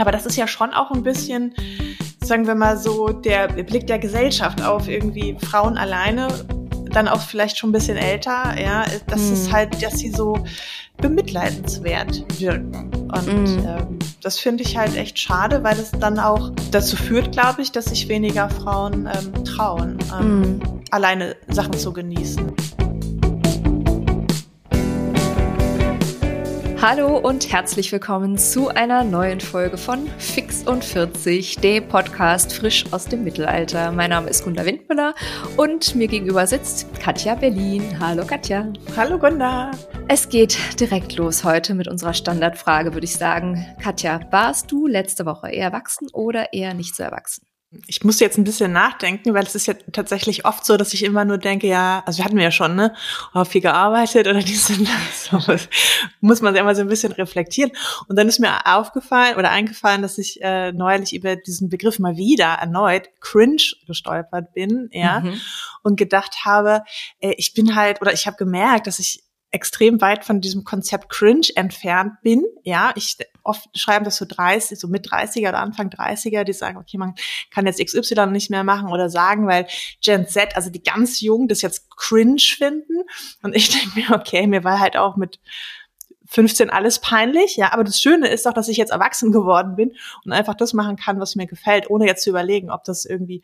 Aber das ist ja schon auch ein bisschen, sagen wir mal so, der Blick der Gesellschaft auf irgendwie Frauen alleine, dann auch vielleicht schon ein bisschen älter, ja, das hm. ist halt, dass sie so bemitleidenswert wirken. Und mm. ähm, das finde ich halt echt schade, weil es dann auch dazu führt, glaube ich, dass sich weniger Frauen ähm, trauen, ähm, mm. alleine Sachen zu genießen. Hallo und herzlich willkommen zu einer neuen Folge von Fix und 40, dem Podcast frisch aus dem Mittelalter. Mein Name ist Gunda Windmüller und mir gegenüber sitzt Katja Berlin. Hallo Katja. Hallo Gunda. Es geht direkt los heute mit unserer Standardfrage, würde ich sagen. Katja, warst du letzte Woche eher erwachsen oder eher nicht so erwachsen? Ich muss jetzt ein bisschen nachdenken, weil es ist ja tatsächlich oft so, dass ich immer nur denke, ja, also wir hatten ja schon, ne, oh, viel gearbeitet oder dies und das. So, muss man immer so ein bisschen reflektieren. Und dann ist mir aufgefallen oder eingefallen, dass ich äh, neulich über diesen Begriff mal wieder erneut cringe gestolpert bin, ja, mhm. und gedacht habe, äh, ich bin halt, oder ich habe gemerkt, dass ich extrem weit von diesem Konzept Cringe entfernt bin. Ja, ich oft schreiben das so 30, so mit 30er oder Anfang 30er, die sagen, okay, man kann jetzt XY nicht mehr machen oder sagen, weil Gen Z, also die ganz Jungen, das jetzt cringe finden. Und ich denke mir, okay, mir war halt auch mit 15 alles peinlich, ja, aber das Schöne ist doch, dass ich jetzt erwachsen geworden bin und einfach das machen kann, was mir gefällt, ohne jetzt zu überlegen, ob das irgendwie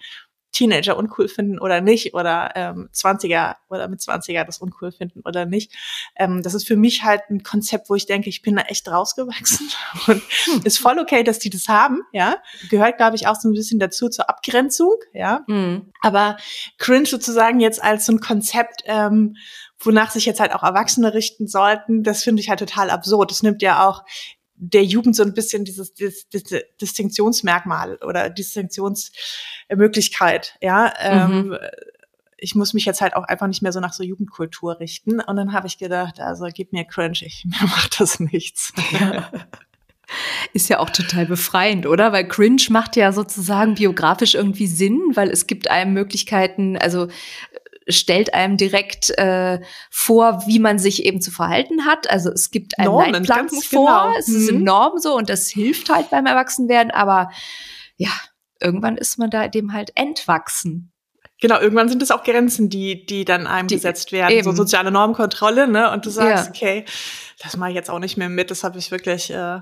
Teenager uncool finden oder nicht oder ähm, 20er oder mit 20er das uncool finden oder nicht. Ähm, das ist für mich halt ein Konzept, wo ich denke, ich bin da echt rausgewachsen und hm. ist voll okay, dass die das haben, ja. Gehört, glaube ich, auch so ein bisschen dazu zur Abgrenzung, ja. Mhm. Aber Cringe sozusagen jetzt als so ein Konzept, ähm, wonach sich jetzt halt auch Erwachsene richten sollten, das finde ich halt total absurd. Das nimmt ja auch der Jugend so ein bisschen dieses, dieses, dieses Distinktionsmerkmal oder Distinktionsmöglichkeit, ja. Mhm. Ähm, ich muss mich jetzt halt auch einfach nicht mehr so nach so Jugendkultur richten. Und dann habe ich gedacht, also gib mir cringe, ich, mir macht das nichts. Ist ja auch total befreiend, oder? Weil Cringe macht ja sozusagen biografisch irgendwie Sinn, weil es gibt einem Möglichkeiten, also stellt einem direkt äh, vor, wie man sich eben zu verhalten hat. Also es gibt einen Normen, Leitplan vor, genau. es mhm. sind Normen so und das hilft halt beim Erwachsenwerden, aber ja, irgendwann ist man da dem halt entwachsen. Genau, irgendwann sind es auch Grenzen, die, die dann einem die, gesetzt werden. Eben. So soziale Normkontrolle, ne? Und du sagst, ja. okay, das mache ich jetzt auch nicht mehr mit, das habe ich wirklich äh,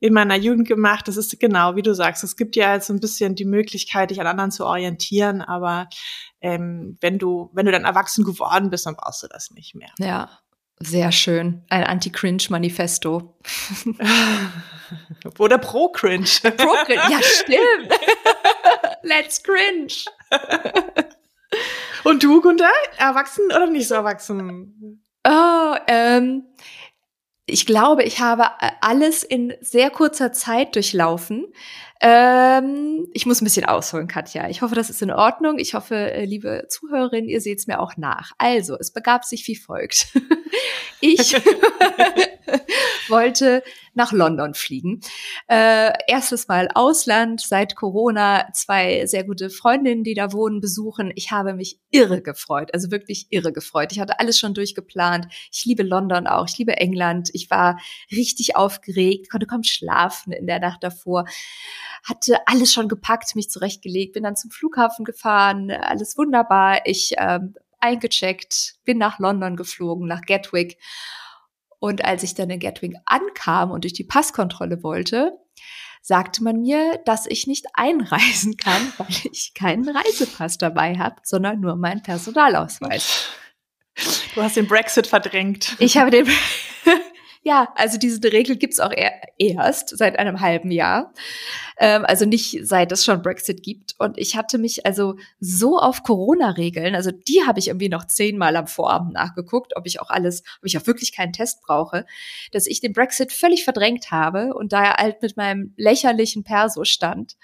in meiner Jugend gemacht. Das ist genau, wie du sagst, es gibt ja halt so ein bisschen die Möglichkeit, dich an anderen zu orientieren, aber ähm, wenn du, wenn du dann erwachsen geworden bist, dann brauchst du das nicht mehr. Ja, sehr schön. Ein Anti-Cringe-Manifesto. Oder Pro-Cringe. Pro-Cringe, ja, stimmt. Let's cringe. Und du, Gunther? Erwachsen oder nicht so erwachsen? Oh, ähm, ich glaube, ich habe alles in sehr kurzer Zeit durchlaufen. Ähm, ich muss ein bisschen ausholen, Katja. Ich hoffe, das ist in Ordnung. Ich hoffe, äh, liebe Zuhörerinnen, ihr seht es mir auch nach. Also, es begab sich wie folgt. ich wollte nach London fliegen. Äh, erstes Mal Ausland seit Corona, zwei sehr gute Freundinnen, die da wohnen, besuchen. Ich habe mich irre gefreut, also wirklich irre gefreut. Ich hatte alles schon durchgeplant. Ich liebe London auch, ich liebe England. Ich war richtig aufgeregt, konnte kaum schlafen in der Nacht davor hatte alles schon gepackt, mich zurechtgelegt, bin dann zum Flughafen gefahren, alles wunderbar. Ich ähm, eingecheckt, bin nach London geflogen, nach Gatwick. Und als ich dann in Gatwick ankam und durch die Passkontrolle wollte, sagte man mir, dass ich nicht einreisen kann, weil ich keinen Reisepass dabei habe, sondern nur meinen Personalausweis. Du hast den Brexit verdrängt. Ich habe den ja, also diese Regel gibt's auch erst seit einem halben Jahr. Ähm, also nicht seit es schon Brexit gibt. Und ich hatte mich also so auf Corona-Regeln, also die habe ich irgendwie noch zehnmal am Vorabend nachgeguckt, ob ich auch alles, ob ich auch wirklich keinen Test brauche, dass ich den Brexit völlig verdrängt habe und da er halt mit meinem lächerlichen Perso stand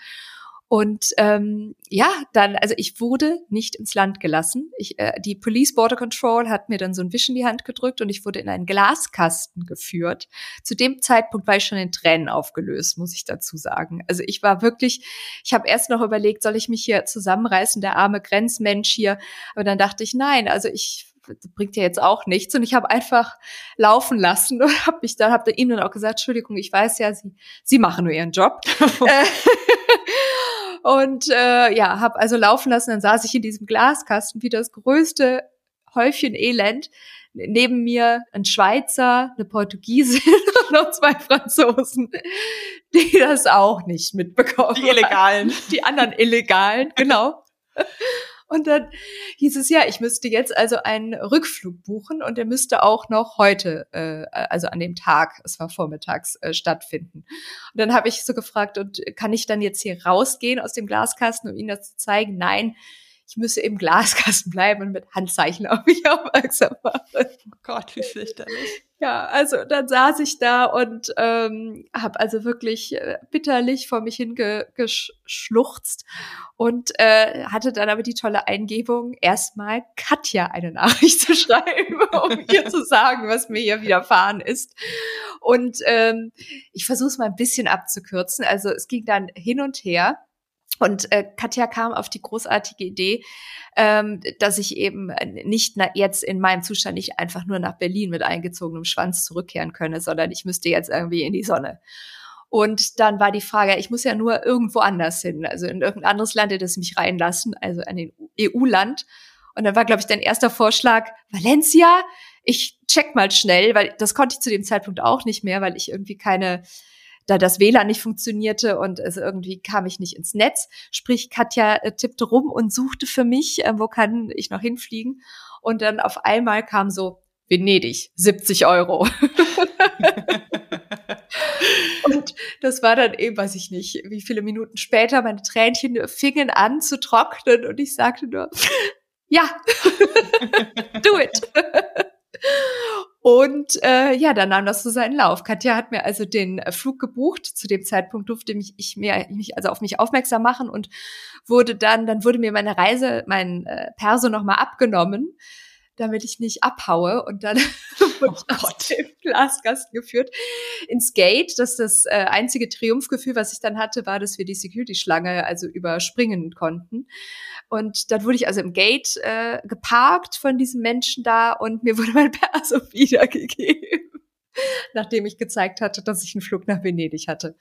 und ähm, ja, dann, also ich wurde nicht ins Land gelassen. Ich, äh, die Police Border Control hat mir dann so ein Wisch in die Hand gedrückt und ich wurde in einen Glaskasten geführt. Zu dem Zeitpunkt war ich schon in Tränen aufgelöst, muss ich dazu sagen. Also ich war wirklich, ich habe erst noch überlegt, soll ich mich hier zusammenreißen, der arme Grenzmensch hier. Aber dann dachte ich, nein, also ich bringt ja jetzt auch nichts. Und ich habe einfach laufen lassen und habe mich dann, habe ihm dann auch gesagt, Entschuldigung, ich weiß ja, Sie, Sie machen nur Ihren Job. Und äh, ja, habe also laufen lassen. Dann saß ich in diesem Glaskasten wie das größte Häufchen Elend. Neben mir ein Schweizer, eine Portugiesin und noch zwei Franzosen, die das auch nicht mitbekommen. Die Illegalen. Die anderen Illegalen, genau. Und dann hieß es ja, ich müsste jetzt also einen Rückflug buchen und der müsste auch noch heute, äh, also an dem Tag, es war vormittags, äh, stattfinden. Und dann habe ich so gefragt, und kann ich dann jetzt hier rausgehen aus dem Glaskasten, um Ihnen das zu zeigen? Nein, ich müsse im Glaskasten bleiben und mit Handzeichen auf mich aufmerksam machen. Oh Gott, wie fürchterlich. Ja, also dann saß ich da und ähm, habe also wirklich äh, bitterlich vor mich hingeschluchzt und äh, hatte dann aber die tolle Eingebung, erstmal Katja eine Nachricht zu schreiben, um ihr zu sagen, was mir hier widerfahren ist. Und ähm, ich versuche es mal ein bisschen abzukürzen. Also es ging dann hin und her. Und äh, Katja kam auf die großartige Idee, ähm, dass ich eben nicht na, jetzt in meinem Zustand nicht einfach nur nach Berlin mit eingezogenem Schwanz zurückkehren könne, sondern ich müsste jetzt irgendwie in die Sonne. Und dann war die Frage, ich muss ja nur irgendwo anders hin, also in irgendein anderes Land, das mich reinlassen, also an den EU-Land. Und dann war, glaube ich, dein erster Vorschlag, Valencia. Ich check mal schnell, weil das konnte ich zu dem Zeitpunkt auch nicht mehr, weil ich irgendwie keine da das WLAN nicht funktionierte und es irgendwie kam ich nicht ins Netz. Sprich, Katja äh, tippte rum und suchte für mich, äh, wo kann ich noch hinfliegen. Und dann auf einmal kam so, Venedig, 70 Euro. und das war dann eben, weiß ich nicht, wie viele Minuten später, meine Tränchen fingen an zu trocknen und ich sagte nur, ja, do it. Und äh, ja, dann nahm das so seinen Lauf. Katja hat mir also den Flug gebucht. Zu dem Zeitpunkt durfte mich, ich mir, mich also auf mich aufmerksam machen und wurde dann, dann wurde mir meine Reise, mein äh, Perso nochmal abgenommen, damit ich nicht abhaue. Und dann wurde oh ich aus dem Glaskasten geführt ins Gate. Das das äh, einzige Triumphgefühl, was ich dann hatte, war, dass wir die Security-Schlange also überspringen konnten. Und dann wurde ich also im Gate äh, geparkt von diesem Menschen da und mir wurde mein Perso wiedergegeben, nachdem ich gezeigt hatte, dass ich einen Flug nach Venedig hatte.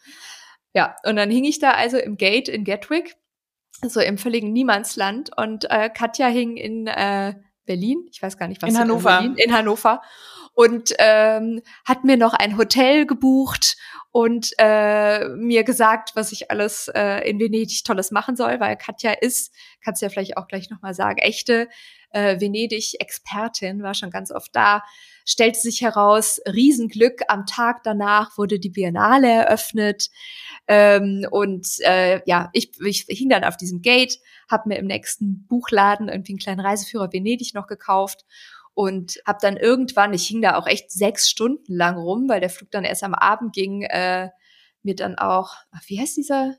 Ja, und dann hing ich da also im Gate in Gatwick, so im völligen Niemandsland und äh, Katja hing in äh, Berlin, ich weiß gar nicht, was in Hannover. In, in Hannover. Und ähm, hat mir noch ein Hotel gebucht und äh, mir gesagt, was ich alles äh, in Venedig Tolles machen soll, weil Katja ist, kannst du ja vielleicht auch gleich nochmal sagen, echte äh, Venedig-Expertin, war schon ganz oft da, stellte sich heraus, Riesenglück, am Tag danach wurde die Biennale eröffnet. Ähm, und äh, ja, ich, ich hing dann auf diesem Gate, habe mir im nächsten Buchladen irgendwie einen kleinen Reiseführer Venedig noch gekauft und habe dann irgendwann, ich hing da auch echt sechs Stunden lang rum, weil der Flug dann erst am Abend ging, äh, mir dann auch, ach, wie heißt dieser,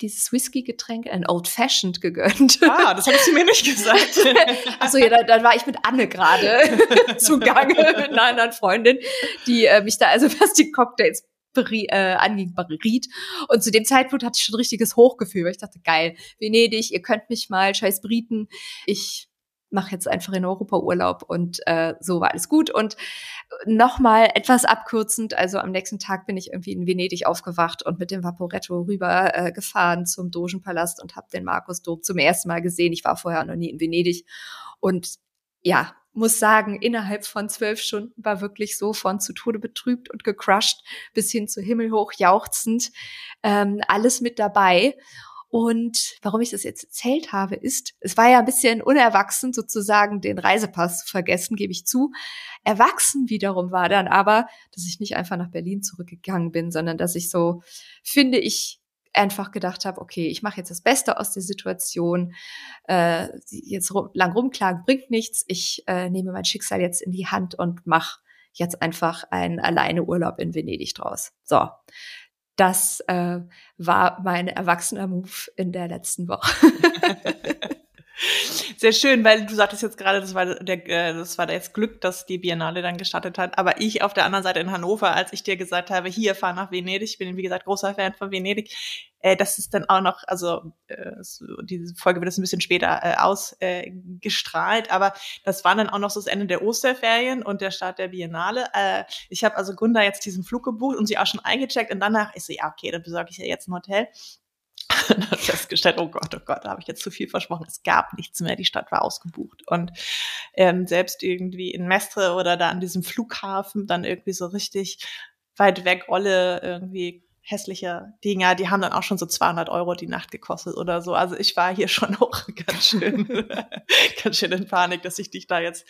dieses Whisky-Getränk, ein Old Fashioned gegönnt. Ah, das hast du mir nicht gesagt. Achso, ja, dann, dann war ich mit Anne gerade zugange, mit einer anderen Freundin, die äh, mich da also was die Cocktails beri äh, anging, beriet. Und zu dem Zeitpunkt hatte ich schon ein richtiges Hochgefühl, weil ich dachte, geil, Venedig, ihr könnt mich mal, scheiß Briten, ich mache jetzt einfach in Europa Urlaub und äh, so war alles gut. Und nochmal etwas abkürzend, also am nächsten Tag bin ich irgendwie in Venedig aufgewacht und mit dem Vaporetto rüber äh, gefahren zum Dogenpalast und habe den Markusdom zum ersten Mal gesehen. Ich war vorher noch nie in Venedig und ja, muss sagen, innerhalb von zwölf Stunden war wirklich so von zu Tode betrübt und gecrushed bis hin zu himmelhoch jauchzend ähm, alles mit dabei. Und warum ich das jetzt erzählt habe, ist, es war ja ein bisschen unerwachsen, sozusagen den Reisepass zu vergessen, gebe ich zu. Erwachsen wiederum war dann aber, dass ich nicht einfach nach Berlin zurückgegangen bin, sondern dass ich so, finde ich, einfach gedacht habe, okay, ich mache jetzt das Beste aus der Situation. Äh, jetzt rum, lang rumklagen bringt nichts. Ich äh, nehme mein Schicksal jetzt in die Hand und mache jetzt einfach einen alleine Urlaub in Venedig draus. So, das äh, war mein erwachsener Move in der letzten Woche. Sehr schön, weil du sagtest jetzt gerade, das war der, äh, das war jetzt Glück, dass die Biennale dann gestartet hat. Aber ich auf der anderen Seite in Hannover, als ich dir gesagt habe, hier fahr nach Venedig, ich bin wie gesagt großer Fan von Venedig, äh, das ist dann auch noch, also äh, diese Folge wird jetzt ein bisschen später äh, ausgestrahlt, äh, aber das war dann auch noch so das Ende der Osterferien und der Start der Biennale. Äh, ich habe also Gunda jetzt diesen Flug gebucht und sie auch schon eingecheckt und danach ist so, ja, okay, dann besorge ich ja jetzt ein Hotel. und habe festgestellt, oh Gott, oh Gott, da habe ich jetzt zu viel versprochen. Es gab nichts mehr, die Stadt war ausgebucht. Und ähm, selbst irgendwie in Mestre oder da an diesem Flughafen dann irgendwie so richtig weit weg Olle irgendwie hässliche Dinger, die haben dann auch schon so 200 Euro die Nacht gekostet oder so. Also ich war hier schon auch ganz schön, ganz schön in Panik, dass ich dich da jetzt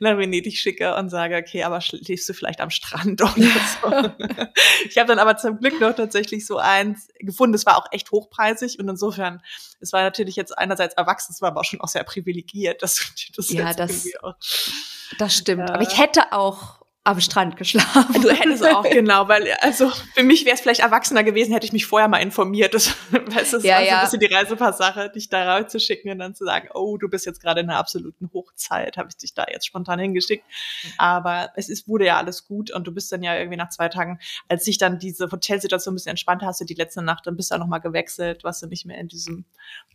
nach Venedig schicke und sage, okay, aber schläfst du vielleicht am Strand oder so. ich habe dann aber zum Glück noch tatsächlich so eins gefunden. Es war auch echt hochpreisig und insofern, es war natürlich jetzt einerseits erwachsen, es war aber auch schon auch sehr privilegiert, dass das ja, das, auch, das stimmt. Äh, aber ich hätte auch am Strand geschlafen. Du hättest auch, genau, weil, also für mich wäre es vielleicht erwachsener gewesen, hätte ich mich vorher mal informiert. Das, das ja, war so ein bisschen die Reisepasssache, dich da rauszuschicken und dann zu sagen, oh, du bist jetzt gerade in einer absoluten Hochzeit, habe ich dich da jetzt spontan hingeschickt. Aber es ist, wurde ja alles gut und du bist dann ja irgendwie nach zwei Tagen, als sich dann diese Hotelsituation ein bisschen entspannt hast, du die letzte Nacht, dann bist du auch nochmal gewechselt, warst du nicht mehr in diesem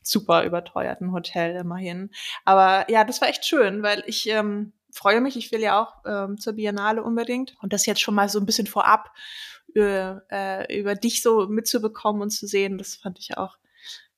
super überteuerten Hotel immerhin. Aber ja, das war echt schön, weil ich, ähm, freue mich. Ich will ja auch ähm, zur Biennale unbedingt. Und das jetzt schon mal so ein bisschen vorab über, äh, über dich so mitzubekommen und zu sehen, das fand ich auch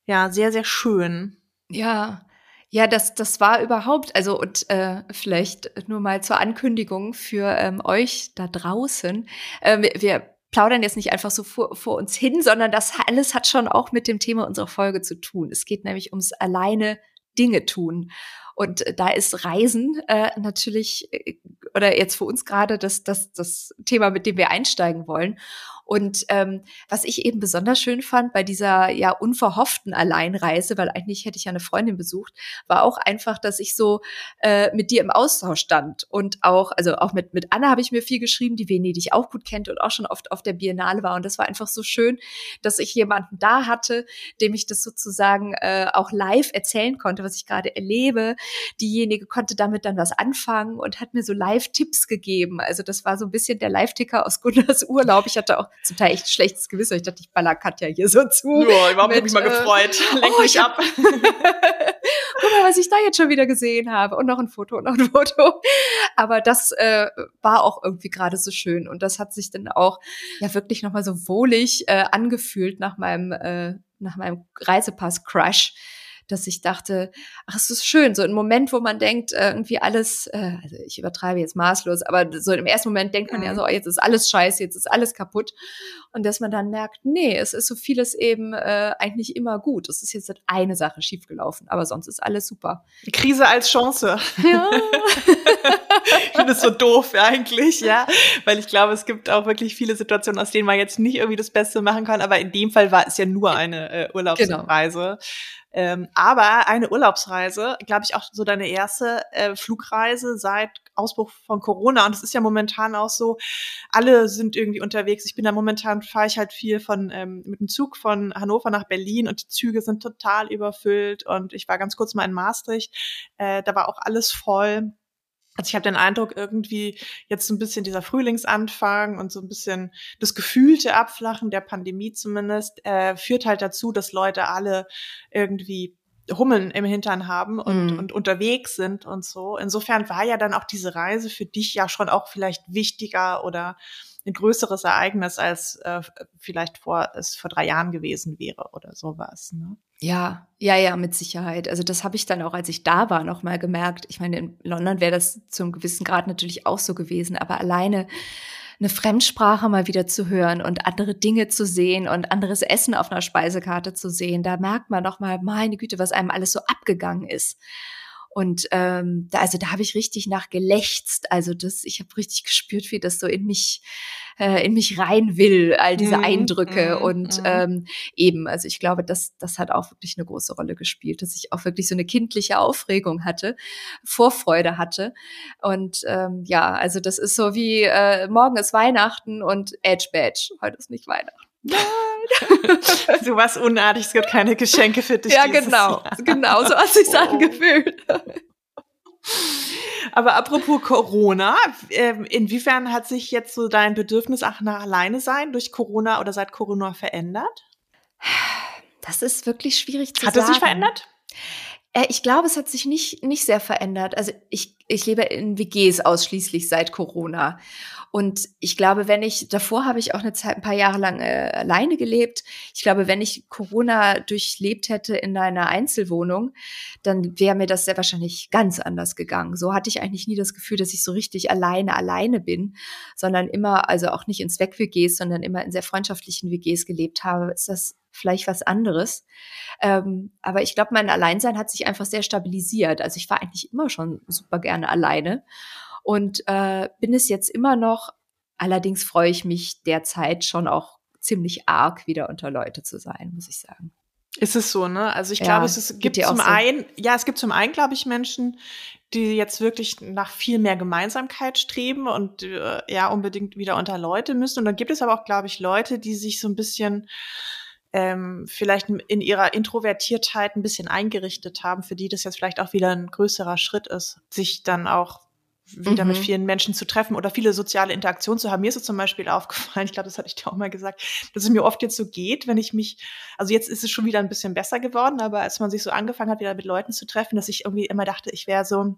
ja sehr, sehr schön. Ja, ja, das, das war überhaupt, also und äh, vielleicht nur mal zur Ankündigung für ähm, euch da draußen. Äh, wir, wir plaudern jetzt nicht einfach so vor, vor uns hin, sondern das alles hat schon auch mit dem Thema unserer Folge zu tun. Es geht nämlich ums alleine Dinge tun. Und da ist Reisen äh, natürlich, äh, oder jetzt für uns gerade das, das, das Thema, mit dem wir einsteigen wollen. Und ähm, was ich eben besonders schön fand bei dieser ja unverhofften Alleinreise, weil eigentlich hätte ich ja eine Freundin besucht, war auch einfach, dass ich so äh, mit dir im Austausch stand und auch, also auch mit mit Anna habe ich mir viel geschrieben, die Venedig auch gut kennt und auch schon oft auf der Biennale war. Und das war einfach so schön, dass ich jemanden da hatte, dem ich das sozusagen äh, auch live erzählen konnte, was ich gerade erlebe. Diejenige konnte damit dann was anfangen und hat mir so Live-Tipps gegeben. Also das war so ein bisschen der Live-Ticker aus Gunnars Urlaub. Ich hatte auch zum Teil echt schlechtes Gewissen. Ich dachte, ich baller Katja hier so zu. Ja, überhaupt habe mich mal gefreut. Äh, Lenk oh, mich ab. Guck mal, was ich da jetzt schon wieder gesehen habe. Und noch ein Foto und noch ein Foto. Aber das äh, war auch irgendwie gerade so schön. Und das hat sich dann auch ja wirklich nochmal so wohlig äh, angefühlt nach meinem, äh, nach meinem Reisepass-Crush dass ich dachte, ach, es ist schön, so ein Moment, wo man denkt, äh, irgendwie alles, äh, also ich übertreibe jetzt maßlos, aber so im ersten Moment denkt man ja so, oh, jetzt ist alles scheiße, jetzt ist alles kaputt. Und dass man dann merkt, nee, es ist so vieles eben äh, eigentlich immer gut. Es ist jetzt eine Sache schiefgelaufen, aber sonst ist alles super. Krise als Chance. Ja. ich finde es so doof eigentlich, ja, weil ich glaube, es gibt auch wirklich viele Situationen, aus denen man jetzt nicht irgendwie das Beste machen kann, aber in dem Fall war es ja nur eine äh, Urlaubsreise. Genau. Ähm, aber eine Urlaubsreise, glaube ich, auch so deine erste äh, Flugreise seit Ausbruch von Corona. Und es ist ja momentan auch so, alle sind irgendwie unterwegs. Ich bin da momentan, fahre ich halt viel von ähm, mit dem Zug von Hannover nach Berlin und die Züge sind total überfüllt. Und ich war ganz kurz mal in Maastricht, äh, da war auch alles voll. Also ich habe den Eindruck, irgendwie jetzt so ein bisschen dieser Frühlingsanfang und so ein bisschen das gefühlte Abflachen der Pandemie zumindest, äh, führt halt dazu, dass Leute alle irgendwie Hummeln im Hintern haben und, mm. und unterwegs sind und so. Insofern war ja dann auch diese Reise für dich ja schon auch vielleicht wichtiger oder ein größeres Ereignis, als äh, vielleicht vor es vor drei Jahren gewesen wäre oder sowas. Ne? Ja, ja, ja, mit Sicherheit. Also das habe ich dann auch, als ich da war, noch mal gemerkt. Ich meine, in London wäre das zum gewissen Grad natürlich auch so gewesen, aber alleine eine Fremdsprache mal wieder zu hören und andere Dinge zu sehen und anderes Essen auf einer Speisekarte zu sehen, da merkt man noch mal, meine Güte, was einem alles so abgegangen ist. Und ähm, da, also da habe ich richtig nach gelächzt. Also das, ich habe richtig gespürt, wie das so in mich äh, in mich rein will, all diese mhm. Eindrücke mhm. und mhm. ähm, eben, also ich glaube, das, das hat auch wirklich eine große Rolle gespielt, dass ich auch wirklich so eine kindliche Aufregung hatte, Vorfreude hatte und ähm, ja, also das ist so wie äh, morgen ist Weihnachten und Edge Badge, heute ist nicht Weihnachten. Nein. so was Unartiges, es gibt keine Geschenke für dich. Ja, genau. Jahr. Genau, so hat sich's oh. angefühlt. Aber apropos Corona, ähm, inwiefern hat sich jetzt so dein Bedürfnis auch nach alleine sein durch Corona oder seit Corona verändert? Das ist wirklich schwierig zu Hat sagen. Hat es sich verändert? Äh, ich glaube, es hat sich nicht, nicht sehr verändert. Also ich, ich lebe in WGs ausschließlich seit Corona. Und ich glaube, wenn ich, davor habe ich auch eine Zeit, ein paar Jahre lang äh, alleine gelebt. Ich glaube, wenn ich Corona durchlebt hätte in einer Einzelwohnung, dann wäre mir das sehr wahrscheinlich ganz anders gegangen. So hatte ich eigentlich nie das Gefühl, dass ich so richtig alleine, alleine bin, sondern immer, also auch nicht in Zweck-WGs, sondern immer in sehr freundschaftlichen WGs gelebt habe. Ist das vielleicht was anderes. Ähm, aber ich glaube, mein Alleinsein hat sich einfach sehr stabilisiert. Also ich war eigentlich immer schon super gerne alleine und äh, bin es jetzt immer noch. Allerdings freue ich mich derzeit schon auch ziemlich arg wieder unter Leute zu sein, muss ich sagen. Ist es so, ne? Also ich ja, glaube, es ist, gibt zum so? einen, ja, es gibt zum einen, glaube ich, Menschen, die jetzt wirklich nach viel mehr Gemeinsamkeit streben und äh, ja unbedingt wieder unter Leute müssen. Und dann gibt es aber auch, glaube ich, Leute, die sich so ein bisschen ähm, vielleicht in ihrer Introvertiertheit ein bisschen eingerichtet haben, für die das jetzt vielleicht auch wieder ein größerer Schritt ist, sich dann auch wieder mhm. mit vielen Menschen zu treffen oder viele soziale Interaktionen zu haben. Mir ist es zum Beispiel aufgefallen, ich glaube, das hatte ich dir auch mal gesagt, dass es mir oft jetzt so geht, wenn ich mich, also jetzt ist es schon wieder ein bisschen besser geworden, aber als man sich so angefangen hat, wieder mit Leuten zu treffen, dass ich irgendwie immer dachte, ich wäre so,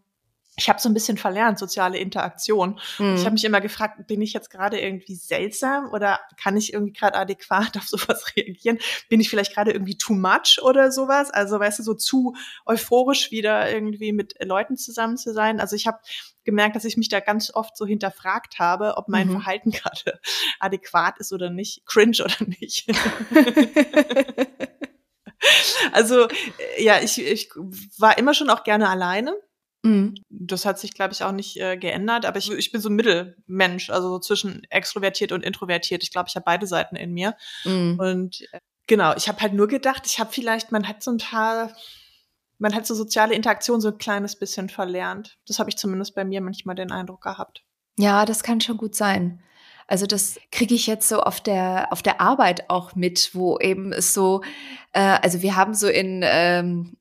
ich habe so ein bisschen verlernt, soziale Interaktion. Mhm. Ich habe mich immer gefragt, bin ich jetzt gerade irgendwie seltsam oder kann ich irgendwie gerade adäquat auf sowas reagieren? Bin ich vielleicht gerade irgendwie too much oder sowas? Also, weißt du, so zu euphorisch wieder irgendwie mit Leuten zusammen zu sein. Also ich habe gemerkt, dass ich mich da ganz oft so hinterfragt habe, ob mein mhm. Verhalten gerade adäquat ist oder nicht, cringe oder nicht. also ja, ich, ich war immer schon auch gerne alleine Mhm. Das hat sich, glaube ich, auch nicht äh, geändert, aber ich, ich bin so ein Mittelmensch, also so zwischen extrovertiert und introvertiert. Ich glaube, ich habe beide Seiten in mir. Mhm. Und äh, genau, ich habe halt nur gedacht, ich habe vielleicht, man hat so ein paar, man hat so soziale Interaktion so ein kleines bisschen verlernt. Das habe ich zumindest bei mir manchmal den Eindruck gehabt. Ja, das kann schon gut sein. Also das kriege ich jetzt so auf der auf der Arbeit auch mit, wo eben es so, äh, also wir haben so in ähm,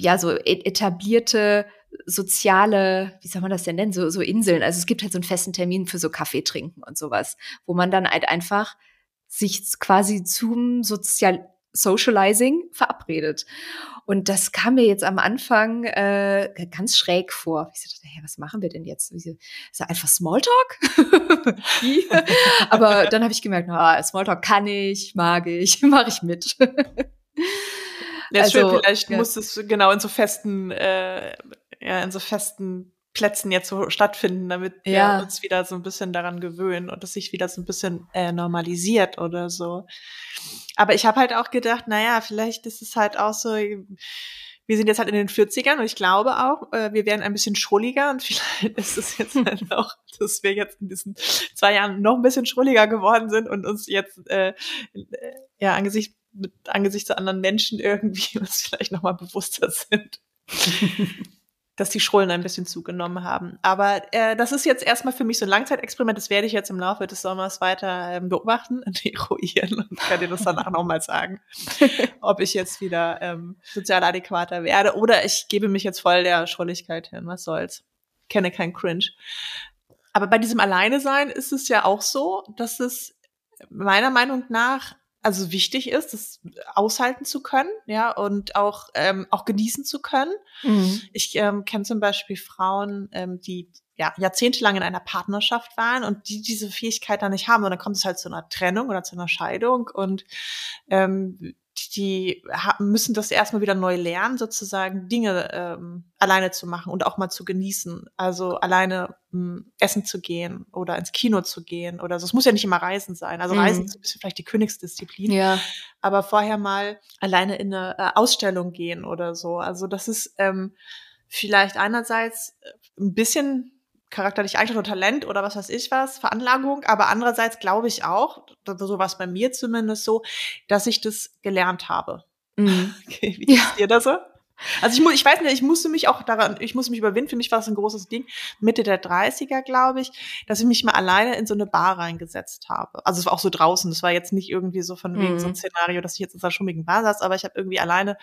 ja so e-, etablierte soziale, wie soll man das denn nennen, so, so Inseln. Also es gibt halt so einen festen Termin für so Kaffee trinken und sowas, wo man dann halt einfach sich quasi zum Sozial Socializing verabredet. Und das kam mir jetzt am Anfang äh, ganz schräg vor. Ich dachte, hey, was machen wir denn jetzt? Ist das einfach Smalltalk? Aber dann habe ich gemerkt, na, Smalltalk kann ich, mag ich, mache ich mit. Ja, also, schön, vielleicht ja. muss es genau in so festen, äh, ja, in so festen Plätzen jetzt so stattfinden, damit ja. wir uns wieder so ein bisschen daran gewöhnen und es sich wieder so ein bisschen äh, normalisiert oder so. Aber ich habe halt auch gedacht, naja, vielleicht ist es halt auch so, wir sind jetzt halt in den 40ern und ich glaube auch, äh, wir werden ein bisschen schrulliger und vielleicht ist es jetzt halt auch, dass wir jetzt in diesen zwei Jahren noch ein bisschen schrulliger geworden sind und uns jetzt äh, ja angesichts mit angesichts zu anderen Menschen irgendwie uns vielleicht nochmal bewusster sind. Dass die Schrullen ein bisschen zugenommen haben. Aber äh, das ist jetzt erstmal für mich so ein Langzeitexperiment. Das werde ich jetzt im Laufe des Sommers weiter ähm, beobachten und eruieren und kann dir das danach nochmal sagen, ob ich jetzt wieder ähm, sozial adäquater werde oder ich gebe mich jetzt voll der Schrulligkeit hin. Was soll's? Kenne kein Cringe. Aber bei diesem Alleine sein ist es ja auch so, dass es meiner Meinung nach also wichtig ist, das aushalten zu können, ja, und auch ähm, auch genießen zu können. Mhm. Ich ähm, kenne zum Beispiel Frauen, ähm, die ja jahrzehntelang in einer Partnerschaft waren und die diese Fähigkeit dann nicht haben und dann kommt es halt zu einer Trennung oder zu einer Scheidung und ähm, die müssen das erstmal wieder neu lernen, sozusagen Dinge ähm, alleine zu machen und auch mal zu genießen. Also alleine mh, hm, essen zu gehen oder ins Kino zu gehen oder so. Es muss ja nicht immer Reisen sein. Also Reisen mhm. ist ein bisschen vielleicht die Königsdisziplin. Ja. Aber vorher mal alleine in eine äh, Ausstellung gehen oder so. Also das ist ähm, vielleicht einerseits äh, ein bisschen charakterliche Eigenschaft oder Talent oder was weiß ich was, Veranlagung, aber andererseits glaube ich auch, so war es bei mir zumindest so, dass ich das gelernt habe. Mhm. Okay, wie ja. ist dir das so? Also ich muss, ich weiß nicht, ich musste mich auch daran, ich musste mich überwinden. Für mich war das ein großes Ding. Mitte der 30er, glaube ich, dass ich mich mal alleine in so eine Bar reingesetzt habe. Also es war auch so draußen. Das war jetzt nicht irgendwie so von wegen mhm. so ein mhm. Szenario, dass ich jetzt in einer schummigen Bar saß, aber ich habe irgendwie alleine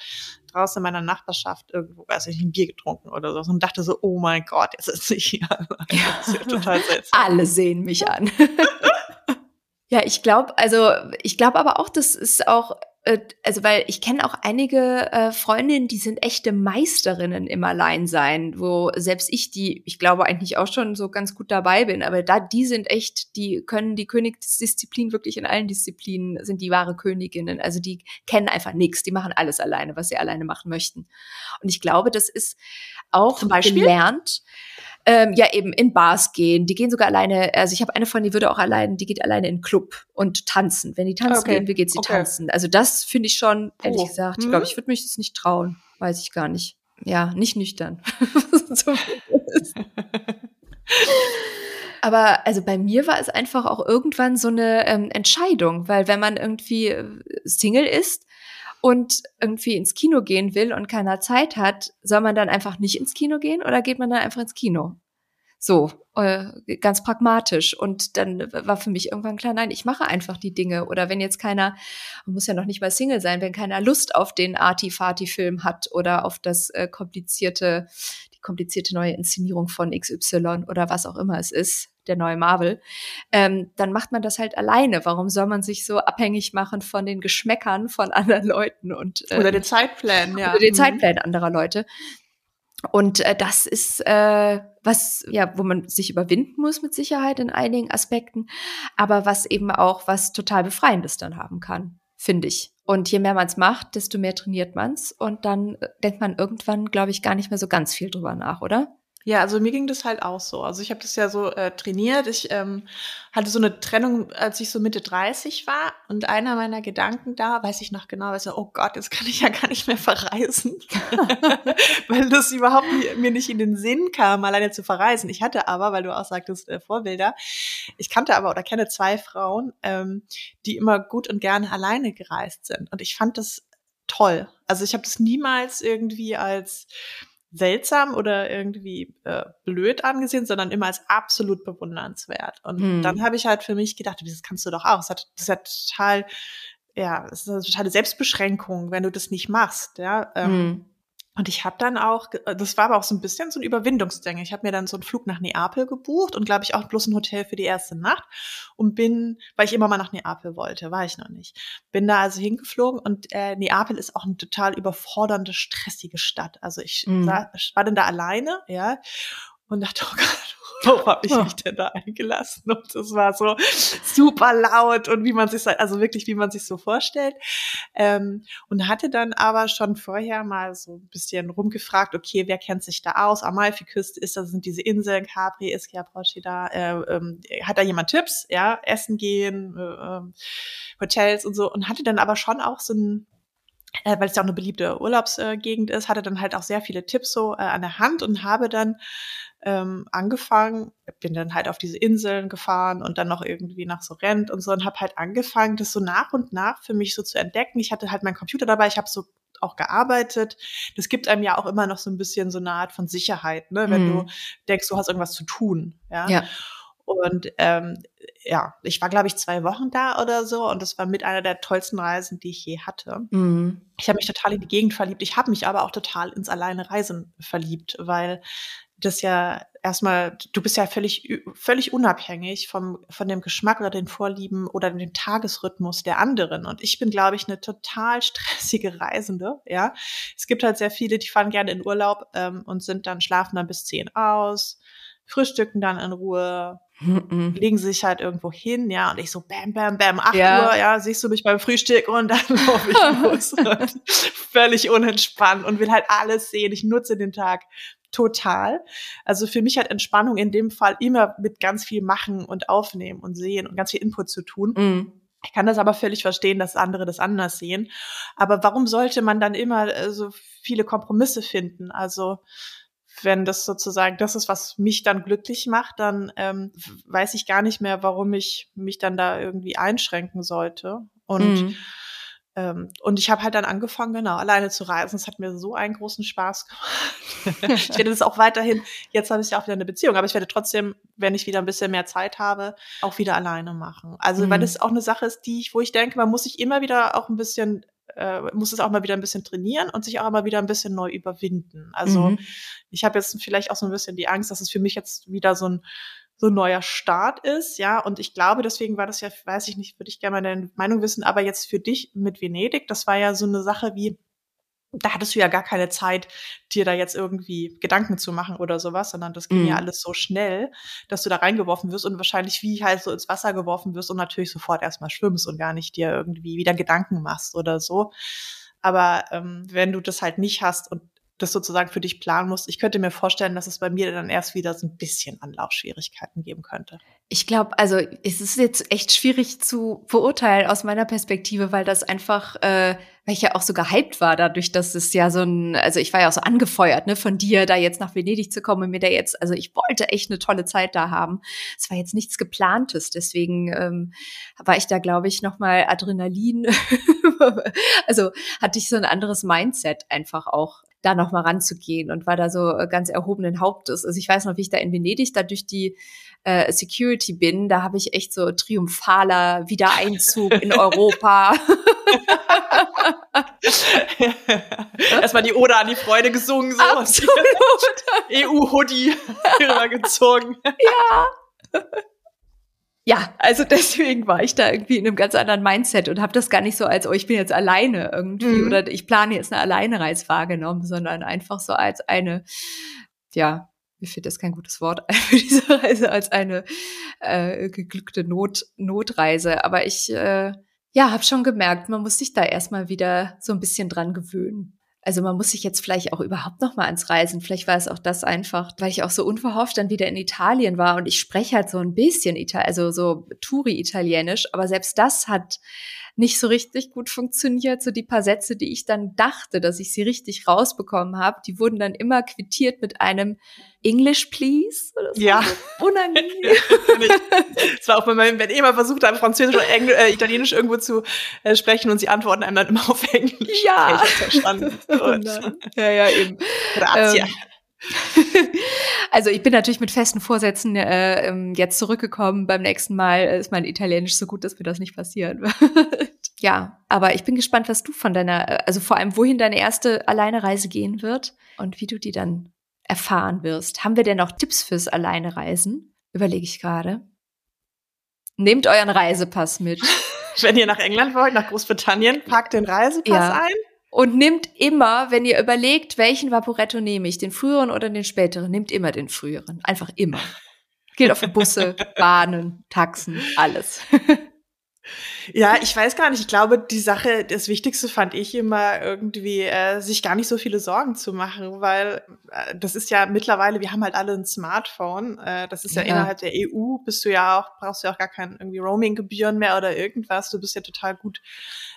draußen in meiner Nachbarschaft irgendwo, weiß ich, ein Bier getrunken oder so und dachte so, oh mein Gott, jetzt ist ich hier. Das ist ja total seltsam. Alle sehen mich an. ja, ich glaube, also ich glaube aber auch, das ist auch also weil ich kenne auch einige äh, Freundinnen, die sind echte Meisterinnen im Alleinsein, wo selbst ich, die ich glaube eigentlich auch schon so ganz gut dabei bin, aber da die sind echt, die können die Königsdisziplin wirklich in allen Disziplinen sind die wahre Königinnen. Also die kennen einfach nichts, die machen alles alleine, was sie alleine machen möchten. Und ich glaube, das ist auch Zum Beispiel? gelernt ähm, ja eben in Bars gehen. Die gehen sogar alleine, also ich habe eine von, die würde auch allein, die geht alleine in den Club und tanzen. Wenn die tanzen okay. gehen, wie geht sie okay. tanzen? Also das finde ich schon, ehrlich oh. gesagt, ich glaube, mhm. ich würde mich das nicht trauen. Weiß ich gar nicht. Ja, nicht nüchtern. Aber also bei mir war es einfach auch irgendwann so eine ähm, Entscheidung, weil wenn man irgendwie äh, Single ist, und irgendwie ins Kino gehen will und keiner Zeit hat, soll man dann einfach nicht ins Kino gehen oder geht man dann einfach ins Kino? So, äh, ganz pragmatisch. Und dann war für mich irgendwann klar, nein, ich mache einfach die Dinge. Oder wenn jetzt keiner, man muss ja noch nicht mal Single sein, wenn keiner Lust auf den Arty-Farty-Film hat oder auf das äh, komplizierte, die komplizierte neue Inszenierung von XY oder was auch immer es ist, der neue Marvel, ähm, dann macht man das halt alleine. Warum soll man sich so abhängig machen von den Geschmäckern von anderen Leuten und äh, oder den Zeitplänen, ja, oder den mhm. Zeitplänen anderer Leute? Und äh, das ist äh, was, ja, wo man sich überwinden muss mit Sicherheit in einigen Aspekten, aber was eben auch was total Befreiendes dann haben kann, finde ich. Und je mehr man es macht, desto mehr trainiert man es und dann äh, denkt man irgendwann, glaube ich, gar nicht mehr so ganz viel drüber nach, oder? Ja, also mir ging das halt auch so. Also ich habe das ja so äh, trainiert. Ich ähm, hatte so eine Trennung, als ich so Mitte 30 war. Und einer meiner Gedanken da, weiß ich noch genau, war so, oh Gott, jetzt kann ich ja gar nicht mehr verreisen. weil das überhaupt mir nicht in den Sinn kam, alleine zu verreisen. Ich hatte aber, weil du auch sagtest, äh, Vorbilder, ich kannte aber oder kenne zwei Frauen, ähm, die immer gut und gerne alleine gereist sind. Und ich fand das toll. Also ich habe das niemals irgendwie als seltsam oder irgendwie äh, blöd angesehen, sondern immer als absolut bewundernswert. Und hm. dann habe ich halt für mich gedacht, das kannst du doch auch. Das, hat, das ist ja total, ja, das ist eine totale Selbstbeschränkung, wenn du das nicht machst. Ja. Ähm, hm. Und ich habe dann auch, äh, das war aber auch so ein bisschen so ein Überwindungsding. Ich habe mir dann so einen Flug nach Neapel gebucht und glaube ich auch bloß ein Hotel für die erste Nacht und bin, weil ich immer mal nach Neapel wollte, war ich noch nicht. Bin da also hingeflogen und äh, Neapel ist auch eine total überfordernde, stressige Stadt. Also ich mhm. war, war dann da alleine, ja, und dachte, oh Gott, Worauf habe ich mich denn da eingelassen? Und das war so super laut und wie man sich, also wirklich, wie man sich so vorstellt. Ähm, und hatte dann aber schon vorher mal so ein bisschen rumgefragt, okay, wer kennt sich da aus? Amalfi-Küste ist das, sind diese Inseln, Capri, Ischia, Procida, äh, ähm, hat da jemand Tipps? Ja, essen gehen, äh, ähm, Hotels und so. Und hatte dann aber schon auch so ein äh, weil es ja auch eine beliebte Urlaubsgegend ist, hatte dann halt auch sehr viele Tipps so äh, an der Hand und habe dann ähm, angefangen, bin dann halt auf diese Inseln gefahren und dann noch irgendwie nach so Rent und so und habe halt angefangen, das so nach und nach für mich so zu entdecken. Ich hatte halt meinen Computer dabei, ich habe so auch gearbeitet. Das gibt einem ja auch immer noch so ein bisschen so eine Art von Sicherheit, ne? wenn mhm. du denkst, du hast irgendwas zu tun. Ja. ja. Und ähm, ja, ich war, glaube ich, zwei Wochen da oder so und das war mit einer der tollsten Reisen, die ich je hatte. Mhm. Ich habe mich total in die Gegend verliebt. Ich habe mich aber auch total ins alleine Reisen verliebt, weil das ja erstmal, du bist ja völlig, völlig unabhängig vom, von dem Geschmack oder den Vorlieben oder dem Tagesrhythmus der anderen. Und ich bin, glaube ich, eine total stressige Reisende, ja. Es gibt halt sehr viele, die fahren gerne in Urlaub ähm, und sind dann, schlafen dann bis zehn aus, frühstücken dann in Ruhe, Mm legen sich halt irgendwo hin, ja, und ich so bam, bam, bam, 8 ja. Uhr, ja, siehst du mich beim Frühstück und dann laufe ich los. völlig unentspannt und will halt alles sehen. Ich nutze den Tag total. Also für mich hat Entspannung in dem Fall immer mit ganz viel machen und aufnehmen und sehen und ganz viel Input zu tun. Mm. Ich kann das aber völlig verstehen, dass andere das anders sehen. Aber warum sollte man dann immer äh, so viele Kompromisse finden? Also wenn das sozusagen das ist, was mich dann glücklich macht, dann ähm, weiß ich gar nicht mehr, warum ich mich dann da irgendwie einschränken sollte. Und mm. Ähm, und ich habe halt dann angefangen, genau, alleine zu reisen. Es hat mir so einen großen Spaß gemacht. ich werde das auch weiterhin, jetzt habe ich ja auch wieder eine Beziehung, aber ich werde trotzdem, wenn ich wieder ein bisschen mehr Zeit habe, auch wieder alleine machen. Also, mhm. weil das auch eine Sache ist, die ich, wo ich denke, man muss sich immer wieder auch ein bisschen äh, muss es auch mal wieder ein bisschen trainieren und sich auch immer wieder ein bisschen neu überwinden. Also mhm. ich habe jetzt vielleicht auch so ein bisschen die Angst, dass es für mich jetzt wieder so ein so ein neuer Start ist, ja. Und ich glaube, deswegen war das ja, weiß ich nicht, würde ich gerne mal deine Meinung wissen, aber jetzt für dich mit Venedig, das war ja so eine Sache wie, da hattest du ja gar keine Zeit, dir da jetzt irgendwie Gedanken zu machen oder sowas, sondern das ging mm. ja mhm. alles so schnell, dass du da reingeworfen wirst und wahrscheinlich wie halt so ins Wasser geworfen wirst und natürlich sofort erstmal schwimmst und gar nicht dir irgendwie wieder Gedanken machst oder so. Aber ähm, wenn du das halt nicht hast und das sozusagen für dich planen musst. Ich könnte mir vorstellen, dass es bei mir dann erst wieder so ein bisschen Anlaufschwierigkeiten geben könnte. Ich glaube, also es ist jetzt echt schwierig zu beurteilen aus meiner Perspektive, weil das einfach, äh, weil ich ja auch so gehypt war dadurch, dass es ja so ein, also ich war ja auch so angefeuert, ne, von dir da jetzt nach Venedig zu kommen und mir da jetzt, also ich wollte echt eine tolle Zeit da haben. Es war jetzt nichts geplantes, deswegen ähm, war ich da, glaube ich, noch mal Adrenalin, also hatte ich so ein anderes Mindset einfach auch da noch mal ranzugehen und war da so äh, ganz erhobenen Hauptes. Also ich weiß noch, wie ich da in Venedig da durch die äh, Security bin, da habe ich echt so triumphaler Wiedereinzug in Europa. Erstmal die Ode an die Freude gesungen, so. Absolut. EU-Hoodie rübergezogen. Ja ja, also deswegen war ich da irgendwie in einem ganz anderen Mindset und habe das gar nicht so als, oh, ich bin jetzt alleine irgendwie mhm. oder ich plane jetzt eine Alleinereise wahrgenommen, sondern einfach so als eine, ja, mir fehlt das kein gutes Wort für diese Reise, als eine äh, geglückte Not, Notreise. Aber ich, äh, ja, habe schon gemerkt, man muss sich da erstmal wieder so ein bisschen dran gewöhnen. Also man muss sich jetzt vielleicht auch überhaupt noch mal ans Reisen. Vielleicht war es auch das einfach, weil ich auch so unverhofft dann wieder in Italien war und ich spreche halt so ein bisschen Ital also so Touri-Italienisch, aber selbst das hat nicht so richtig gut funktioniert. So die paar Sätze, die ich dann dachte, dass ich sie richtig rausbekommen habe, die wurden dann immer quittiert mit einem English, please. Oder so. Ja. Unangenehm. Es war auch bei meinem, wenn ich immer versucht habe, Französisch oder Engl äh, Italienisch irgendwo zu äh, sprechen und sie antworten einem dann immer auf Englisch. Ja. Ich verstanden. oh ja, ja, eben. Grazie. Ähm, also ich bin natürlich mit festen Vorsätzen äh, ähm, jetzt zurückgekommen. Beim nächsten Mal ist mein Italienisch so gut, dass mir das nicht passieren wird. ja, aber ich bin gespannt, was du von deiner, äh, also vor allem wohin deine erste Alleinereise gehen wird und wie du die dann erfahren wirst. Haben wir denn noch Tipps fürs Alleinereisen? Überlege ich gerade. Nehmt euren Reisepass mit. Wenn ihr nach England wollt, nach Großbritannien, packt den Reisepass ja. ein. Und nimmt immer, wenn ihr überlegt, welchen Vaporetto nehme ich, den früheren oder den späteren, nehmt immer den früheren. Einfach immer. Geht auf Busse, Bahnen, Taxen, alles. Ja, ich weiß gar nicht. Ich glaube, die Sache, das Wichtigste fand ich immer irgendwie, äh, sich gar nicht so viele Sorgen zu machen, weil äh, das ist ja mittlerweile, wir haben halt alle ein Smartphone. Äh, das ist ja, ja, innerhalb der EU, bist du ja auch, brauchst du ja auch gar kein irgendwie Roaming-Gebühren mehr oder irgendwas. Du bist ja total gut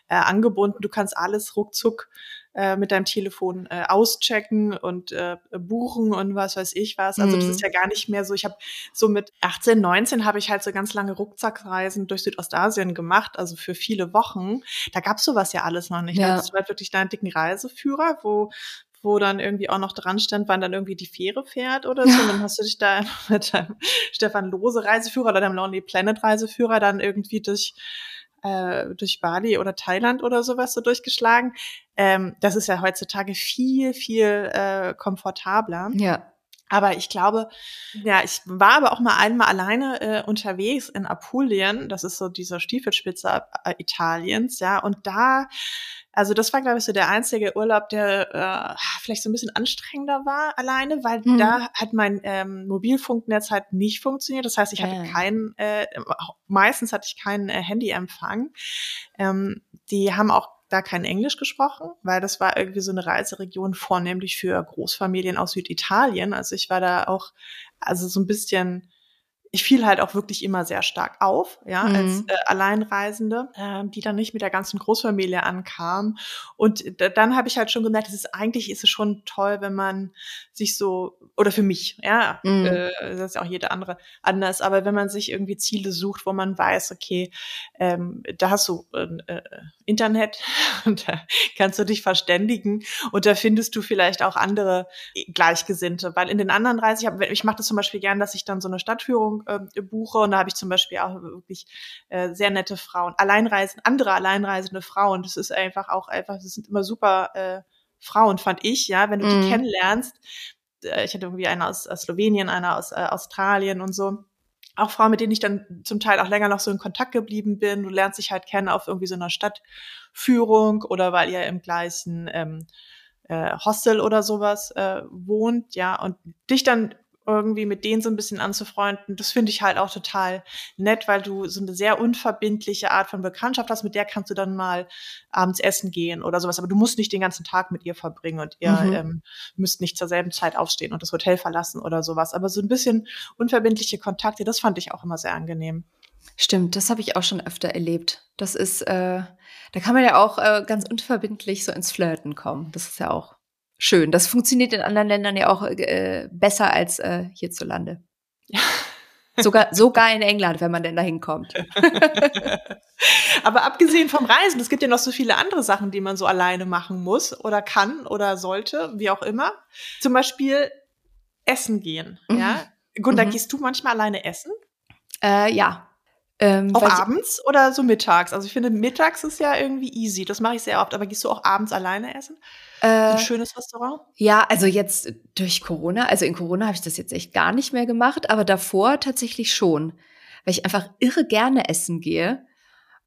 äh, angebunden. Du kannst alles ruckzuck äh, mit deinem Telefon äh, auschecken und äh, buchen und was weiß ich was. Also mhm. das ist ja gar nicht mehr so. Ich habe so mit 18, 19 habe ich halt so ganz lange Rucksackreisen durch Südostasien gemacht, also für viele Wochen. Da gab's sowas ja alles noch nicht. Ja. Da hattest du halt wirklich deinen dicken Reiseführer, wo wo dann irgendwie auch noch dran stand, wann dann irgendwie die Fähre fährt oder so. Und dann hast du dich da mit deinem Stefan Lose Reiseführer oder deinem Lonely Planet Reiseführer dann irgendwie durch äh, durch Bali oder Thailand oder sowas so durchgeschlagen. Ähm, das ist ja heutzutage viel, viel äh, komfortabler. Ja. Aber ich glaube, ja, ich war aber auch mal einmal alleine äh, unterwegs in Apulien. Das ist so dieser Stiefelspitze äh, Italiens, ja. Und da also das war, glaube ich, so der einzige Urlaub, der äh, vielleicht so ein bisschen anstrengender war alleine, weil mhm. da hat mein ähm, Mobilfunknetz halt nicht funktioniert. Das heißt, ich hatte äh. keinen, äh, meistens hatte ich keinen äh, Handyempfang. Ähm, die haben auch da kein Englisch gesprochen, weil das war irgendwie so eine Reiseregion vornehmlich für Großfamilien aus Süditalien. Also ich war da auch, also so ein bisschen ich fiel halt auch wirklich immer sehr stark auf, ja, mhm. als äh, Alleinreisende, äh, die dann nicht mit der ganzen Großfamilie ankam. Und dann habe ich halt schon gemerkt, es ist eigentlich ist es schon toll, wenn man sich so oder für mich, ja, mhm. äh, das ist ja auch jede andere anders, aber wenn man sich irgendwie Ziele sucht, wo man weiß, okay, ähm, da hast du äh, Internet und da kannst du dich verständigen und da findest du vielleicht auch andere Gleichgesinnte, weil in den anderen Reisen, ich, hab, ich mache das zum Beispiel gern, dass ich dann so eine Stadtführung äh, buche. Und da habe ich zum Beispiel auch wirklich äh, sehr nette Frauen, Alleinreisen, andere alleinreisende Frauen. Das ist einfach auch einfach, das sind immer super äh, Frauen, fand ich, ja, wenn du die mhm. kennenlernst. Äh, ich hatte irgendwie eine aus, aus Slowenien, eine aus äh, Australien und so auch Frauen, mit denen ich dann zum Teil auch länger noch so in Kontakt geblieben bin. Du lernst dich halt kennen auf irgendwie so einer Stadtführung oder weil ihr im gleichen ähm, äh, Hostel oder sowas äh, wohnt, ja, und dich dann irgendwie mit denen so ein bisschen anzufreunden, das finde ich halt auch total nett, weil du so eine sehr unverbindliche Art von Bekanntschaft hast, mit der kannst du dann mal abends essen gehen oder sowas, aber du musst nicht den ganzen Tag mit ihr verbringen und ihr mhm. ähm, müsst nicht zur selben Zeit aufstehen und das Hotel verlassen oder sowas, aber so ein bisschen unverbindliche Kontakte, das fand ich auch immer sehr angenehm. Stimmt, das habe ich auch schon öfter erlebt. Das ist, äh, da kann man ja auch äh, ganz unverbindlich so ins Flirten kommen. Das ist ja auch schön. Das funktioniert in anderen Ländern ja auch äh, besser als äh, hierzulande. Ja. Sogar, sogar in England, wenn man denn da hinkommt. Aber abgesehen vom Reisen, es gibt ja noch so viele andere Sachen, die man so alleine machen muss oder kann oder sollte, wie auch immer. Zum Beispiel essen gehen. Mhm. Ja, Gunda, mhm. gehst du manchmal alleine essen? Äh, ja, ähm, auch abends oder so mittags? Also ich finde, mittags ist ja irgendwie easy. Das mache ich sehr oft. Aber gehst du auch abends alleine essen? Äh, ein schönes Restaurant? Ja, also jetzt durch Corona. Also in Corona habe ich das jetzt echt gar nicht mehr gemacht. Aber davor tatsächlich schon. Weil ich einfach irre gerne essen gehe.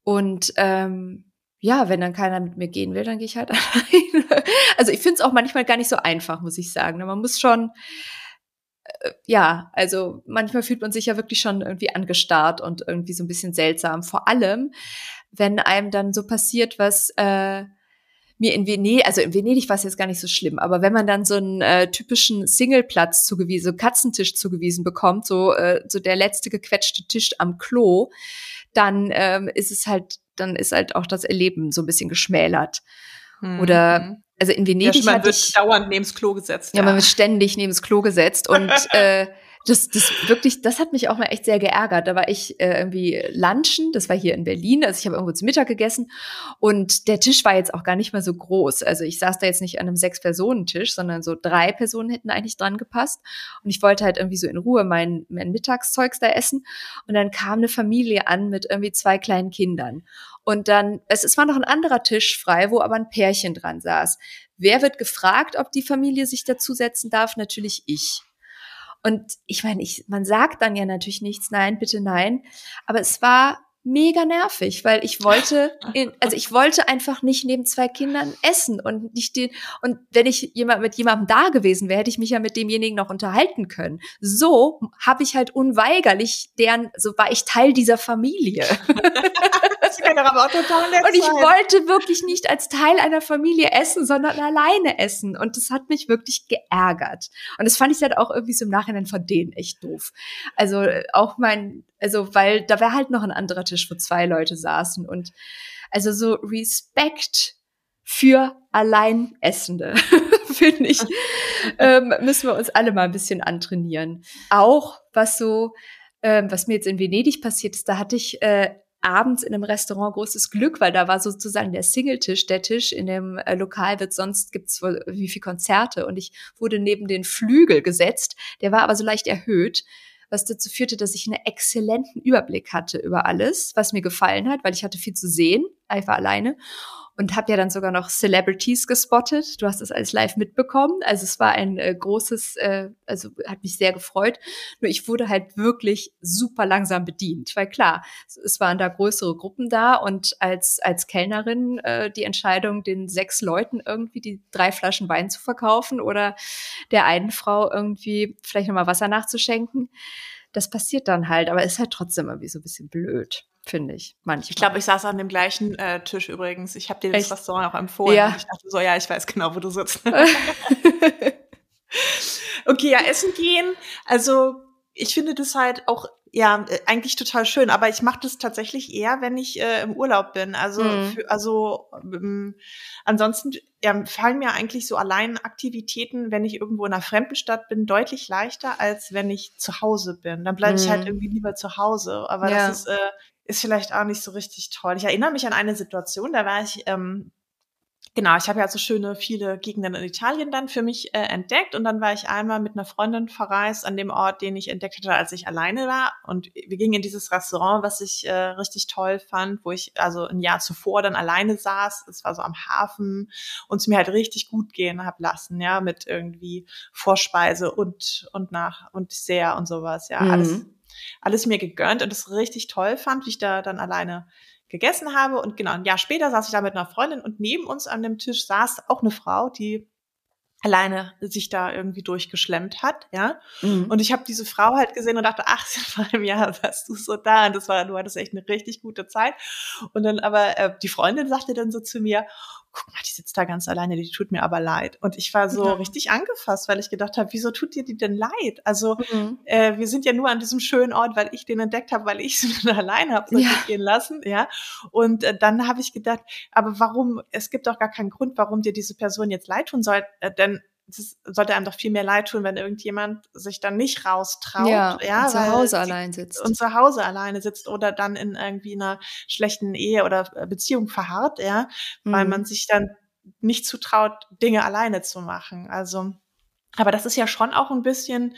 Und ähm, ja, wenn dann keiner mit mir gehen will, dann gehe ich halt alleine. Also ich finde es auch manchmal gar nicht so einfach, muss ich sagen. Man muss schon ja, also manchmal fühlt man sich ja wirklich schon irgendwie angestarrt und irgendwie so ein bisschen seltsam. Vor allem, wenn einem dann so passiert, was äh, mir in Venedig, also in Venedig war es jetzt gar nicht so schlimm, aber wenn man dann so einen äh, typischen Singleplatz zugewiesen, so Katzentisch zugewiesen bekommt, so, äh, so der letzte gequetschte Tisch am Klo, dann ähm, ist es halt, dann ist halt auch das Erleben so ein bisschen geschmälert. Mhm. Oder also in Venedig ja, man wird ich, dauernd neben das Klo gesetzt. Ja, ja, man wird ständig neben das Klo gesetzt und äh, das, das wirklich, das hat mich auch mal echt sehr geärgert. Da war ich äh, irgendwie lunchen, das war hier in Berlin, also ich habe irgendwo zu Mittag gegessen und der Tisch war jetzt auch gar nicht mal so groß. Also ich saß da jetzt nicht an einem Sechs-Personen-Tisch, sondern so drei Personen hätten eigentlich dran gepasst. Und ich wollte halt irgendwie so in Ruhe mein, mein Mittagszeugs da essen. Und dann kam eine Familie an mit irgendwie zwei kleinen Kindern. Und dann, es, es war noch ein anderer Tisch frei, wo aber ein Pärchen dran saß. Wer wird gefragt, ob die Familie sich dazusetzen darf? Natürlich ich. Und ich meine, ich, man sagt dann ja natürlich nichts, nein, bitte nein. Aber es war mega nervig, weil ich wollte, in, also ich wollte einfach nicht neben zwei Kindern essen und nicht den, und wenn ich jemand mit jemandem da gewesen wäre, hätte ich mich ja mit demjenigen noch unterhalten können. So habe ich halt unweigerlich deren, so war ich Teil dieser Familie. das kann aber auch total nett Und ich sein. wollte wirklich nicht als Teil einer Familie essen, sondern alleine essen. Und das hat mich wirklich geärgert. Und das fand ich halt auch irgendwie so im Nachhinein von denen echt doof. Also äh, auch mein, also weil da wäre halt noch ein anderer Tisch, wo zwei Leute saßen. Und also so Respekt für Alleinessende, finde ich, ähm, müssen wir uns alle mal ein bisschen antrainieren. Auch was so, ähm, was mir jetzt in Venedig passiert ist, da hatte ich äh, abends in einem Restaurant großes Glück, weil da war sozusagen der Singletisch, der Tisch in dem äh, Lokal wird sonst gibt's wohl wie viel Konzerte und ich wurde neben den Flügel gesetzt. Der war aber so leicht erhöht, was dazu führte, dass ich einen exzellenten Überblick hatte über alles, was mir gefallen hat, weil ich hatte viel zu sehen, einfach alleine und habe ja dann sogar noch Celebrities gespottet. Du hast das alles live mitbekommen. Also es war ein äh, großes, äh, also hat mich sehr gefreut. Nur ich wurde halt wirklich super langsam bedient, weil klar, es waren da größere Gruppen da und als als Kellnerin äh, die Entscheidung, den sechs Leuten irgendwie die drei Flaschen Wein zu verkaufen oder der einen Frau irgendwie vielleicht noch mal Wasser nachzuschenken, das passiert dann halt, aber ist halt trotzdem irgendwie so ein bisschen blöd finde ich. Manchmal. Ich glaube, ich saß an dem gleichen äh, Tisch übrigens. Ich habe dir das? Restaurant auch empfohlen. Ja. Ich dachte so, ja, ich weiß genau, wo du sitzt. okay, ja, essen gehen. Also ich finde das halt auch ja äh, eigentlich total schön, aber ich mache das tatsächlich eher, wenn ich äh, im Urlaub bin. Also mhm. für, also ähm, ansonsten ja, fallen mir eigentlich so allein Aktivitäten, wenn ich irgendwo in einer fremden Stadt bin, deutlich leichter als wenn ich zu Hause bin. Dann bleibe mhm. ich halt mhm. irgendwie lieber zu Hause. Aber ja. das ist äh, ist vielleicht auch nicht so richtig toll. Ich erinnere mich an eine Situation, da war ich, ähm, genau, ich habe ja so schöne viele Gegenden in Italien dann für mich äh, entdeckt und dann war ich einmal mit einer Freundin verreist an dem Ort, den ich entdeckt hatte, als ich alleine war und wir gingen in dieses Restaurant, was ich äh, richtig toll fand, wo ich also ein Jahr zuvor dann alleine saß. Es war so am Hafen und es mir halt richtig gut gehen hab lassen, ja, mit irgendwie Vorspeise und und nach und sehr und sowas, ja, mhm. alles alles mir gegönnt und es richtig toll fand, wie ich da dann alleine gegessen habe. Und genau, ein Jahr später saß ich da mit einer Freundin und neben uns an dem Tisch saß auch eine Frau, die alleine sich da irgendwie durchgeschlemmt hat, ja. Mhm. Und ich habe diese Frau halt gesehen und dachte, ach, vor einem Jahr warst du so da und das war, du hattest echt eine richtig gute Zeit. Und dann aber äh, die Freundin sagte dann so zu mir, guck mal, die sitzt da ganz alleine, die tut mir aber leid. Und ich war so ja. richtig angefasst, weil ich gedacht habe, wieso tut dir die denn leid? Also mhm. äh, wir sind ja nur an diesem schönen Ort, weil ich den entdeckt habe, weil ich sie alleine habe ja. gehen lassen, ja. Und äh, dann habe ich gedacht, aber warum? Es gibt doch gar keinen Grund, warum dir diese Person jetzt leid tun soll, äh, denn es sollte einem doch viel mehr leid tun, wenn irgendjemand sich dann nicht raustraut, ja, ja und zu Hause allein sitzt. Und zu Hause alleine sitzt oder dann in irgendwie einer schlechten Ehe oder äh, Beziehung verharrt, ja, mhm. weil man sich dann nicht zutraut, Dinge alleine zu machen. Also, aber das ist ja schon auch ein bisschen,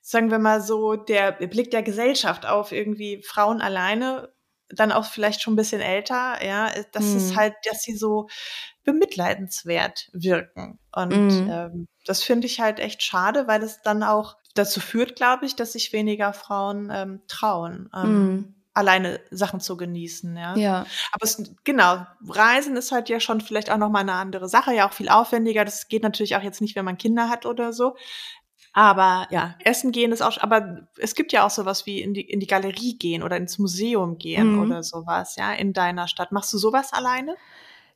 sagen wir mal so, der Blick der Gesellschaft auf irgendwie Frauen alleine dann auch vielleicht schon ein bisschen älter, ja, das mhm. ist halt, dass sie so bemitleidenswert wirken. Und mhm. ähm, das finde ich halt echt schade, weil es dann auch dazu führt, glaube ich, dass sich weniger Frauen ähm, trauen. Ähm, mhm. alleine Sachen zu genießen, ja. Ja. Aber es, genau, Reisen ist halt ja schon vielleicht auch nochmal eine andere Sache, ja auch viel aufwendiger. Das geht natürlich auch jetzt nicht, wenn man Kinder hat oder so. Aber ja, essen gehen ist auch, aber es gibt ja auch sowas wie in die, in die Galerie gehen oder ins Museum gehen mhm. oder sowas, ja, in deiner Stadt. Machst du sowas alleine?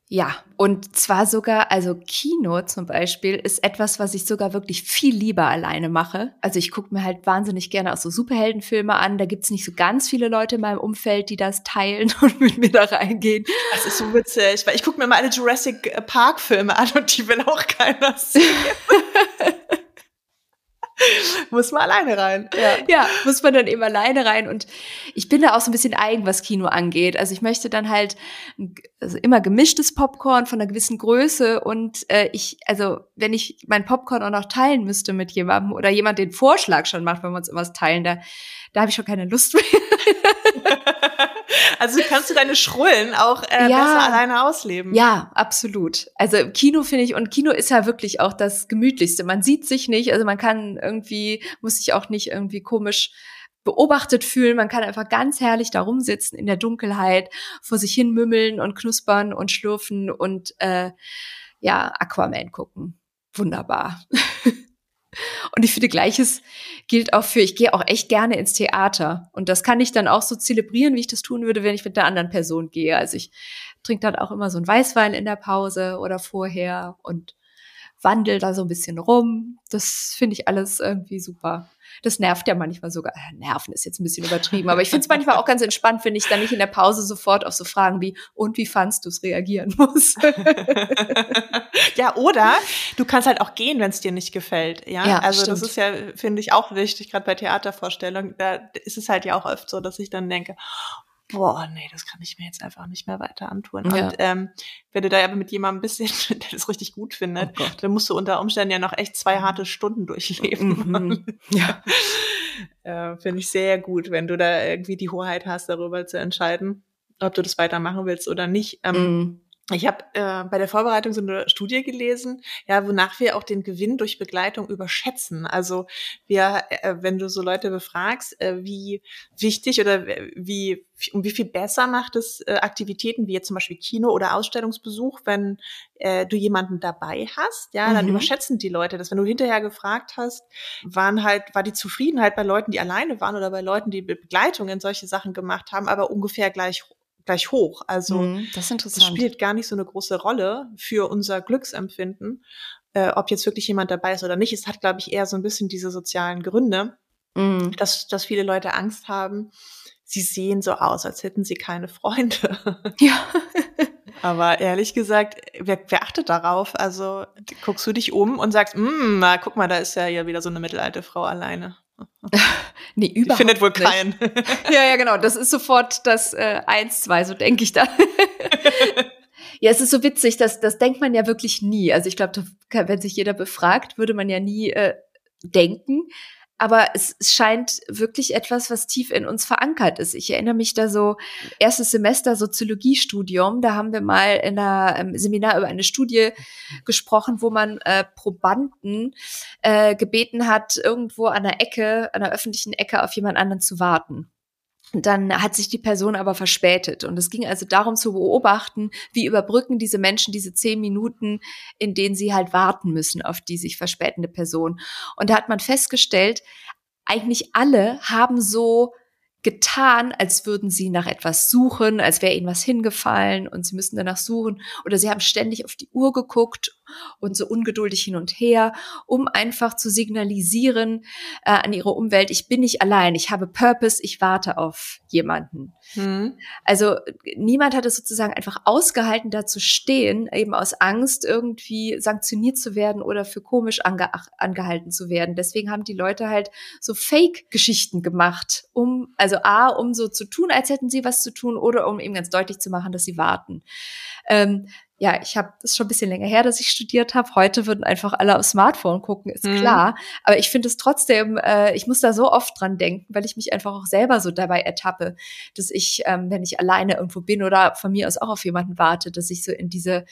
Ja, und zwar sogar, also Kino zum Beispiel ist etwas, was ich sogar wirklich viel lieber alleine mache. Also ich gucke mir halt wahnsinnig gerne auch so Superheldenfilme an. Da gibt's nicht so ganz viele Leute in meinem Umfeld, die das teilen und mit mir da reingehen. Das ist so witzig, weil ich gucke mir mal alle Jurassic Park Filme an und die will auch keiner sehen. muss man alleine rein. Ja. ja, muss man dann eben alleine rein. Und ich bin da auch so ein bisschen eigen, was Kino angeht. Also ich möchte dann halt also immer gemischtes Popcorn von einer gewissen Größe. Und äh, ich, also wenn ich mein Popcorn auch noch teilen müsste mit jemandem oder jemand den Vorschlag schon macht, wenn wir uns irgendwas teilen, da, da habe ich schon keine Lust mehr. Also kannst du deine Schrullen auch äh, ja, besser alleine ausleben. Ja, absolut. Also Kino finde ich, und Kino ist ja wirklich auch das Gemütlichste. Man sieht sich nicht, also man kann irgendwie, muss sich auch nicht irgendwie komisch beobachtet fühlen. Man kann einfach ganz herrlich da rumsitzen in der Dunkelheit, vor sich hin mümmeln und knuspern und schlurfen und äh, ja, Aquaman gucken. Wunderbar. Und ich finde, gleiches gilt auch für, ich gehe auch echt gerne ins Theater. Und das kann ich dann auch so zelebrieren, wie ich das tun würde, wenn ich mit einer anderen Person gehe. Also ich trinke dann auch immer so ein Weißwein in der Pause oder vorher und wandel da so ein bisschen rum. Das finde ich alles irgendwie super. Das nervt ja manchmal sogar. Äh, nerven ist jetzt ein bisschen übertrieben, aber ich finde es manchmal auch ganz entspannt, wenn ich dann nicht in der Pause sofort auf so Fragen wie, und wie fandst du es reagieren muss. ja, oder du kannst halt auch gehen, wenn es dir nicht gefällt. Ja, ja also stimmt. das ist ja, finde ich, auch wichtig, gerade bei Theatervorstellungen. Da ist es halt ja auch oft so, dass ich dann denke, boah, nee, das kann ich mir jetzt einfach nicht mehr weiter antun. Ja. Und ähm, wenn du da aber mit jemandem ein bisschen, der das richtig gut findet, oh dann musst du unter Umständen ja noch echt zwei harte Stunden durchleben. Mhm. ja. äh, Finde ich sehr gut, wenn du da irgendwie die Hoheit hast, darüber zu entscheiden, ob du das weitermachen willst oder nicht. Ähm, mhm. Ich habe äh, bei der Vorbereitung so eine Studie gelesen, ja, wonach wir auch den Gewinn durch Begleitung überschätzen. Also wir, äh, wenn du so Leute befragst, äh, wie wichtig oder wie um wie viel besser macht es äh, Aktivitäten wie jetzt zum Beispiel Kino oder Ausstellungsbesuch, wenn äh, du jemanden dabei hast, ja, dann mhm. überschätzen die Leute das. Wenn du hinterher gefragt hast, waren halt war die Zufriedenheit bei Leuten, die alleine waren oder bei Leuten, die Begleitung in solche Sachen gemacht haben, aber ungefähr gleich gleich hoch. Also mhm, das, das, spielt gar nicht so eine große Rolle für unser Glücksempfinden, äh, ob jetzt wirklich jemand dabei ist oder nicht. Es hat, glaube ich, eher so ein bisschen diese sozialen Gründe, mhm. dass, dass viele Leute Angst haben. Sie sehen so aus, als hätten sie keine Freunde. Ja. Aber ehrlich gesagt, wer, wer achtet darauf? Also guckst du dich um und sagst, mm, guck mal, da ist ja hier wieder so eine mittelalte Frau alleine. nee, überhaupt findet wohl keinen. ja, ja, genau. Das ist sofort das äh, eins, zwei, so denke ich da. ja, es ist so witzig, das, das denkt man ja wirklich nie. Also ich glaube, wenn sich jeder befragt, würde man ja nie äh, denken. Aber es scheint wirklich etwas, was tief in uns verankert ist. Ich erinnere mich da so, erstes Semester Soziologiestudium, da haben wir mal in einem Seminar über eine Studie gesprochen, wo man äh, Probanden äh, gebeten hat, irgendwo an der Ecke, an der öffentlichen Ecke auf jemand anderen zu warten. Dann hat sich die Person aber verspätet. Und es ging also darum zu beobachten, wie überbrücken diese Menschen diese zehn Minuten, in denen sie halt warten müssen auf die sich verspätende Person. Und da hat man festgestellt, eigentlich alle haben so getan, als würden sie nach etwas suchen, als wäre ihnen was hingefallen und sie müssen danach suchen. Oder sie haben ständig auf die Uhr geguckt und so ungeduldig hin und her, um einfach zu signalisieren äh, an ihre Umwelt, ich bin nicht allein, ich habe Purpose, ich warte auf jemanden. Mhm. Also niemand hat es sozusagen einfach ausgehalten, da zu stehen, eben aus Angst, irgendwie sanktioniert zu werden oder für komisch ange angehalten zu werden. Deswegen haben die Leute halt so Fake-Geschichten gemacht, um, also A, um so zu tun, als hätten sie was zu tun, oder um eben ganz deutlich zu machen, dass sie warten. Ähm, ja, ich habe das schon ein bisschen länger her, dass ich studiert habe. Heute würden einfach alle aufs Smartphone gucken, ist mhm. klar. Aber ich finde es trotzdem, äh, ich muss da so oft dran denken, weil ich mich einfach auch selber so dabei ertappe, dass ich, ähm, wenn ich alleine irgendwo bin oder von mir aus auch auf jemanden warte, dass ich so in diese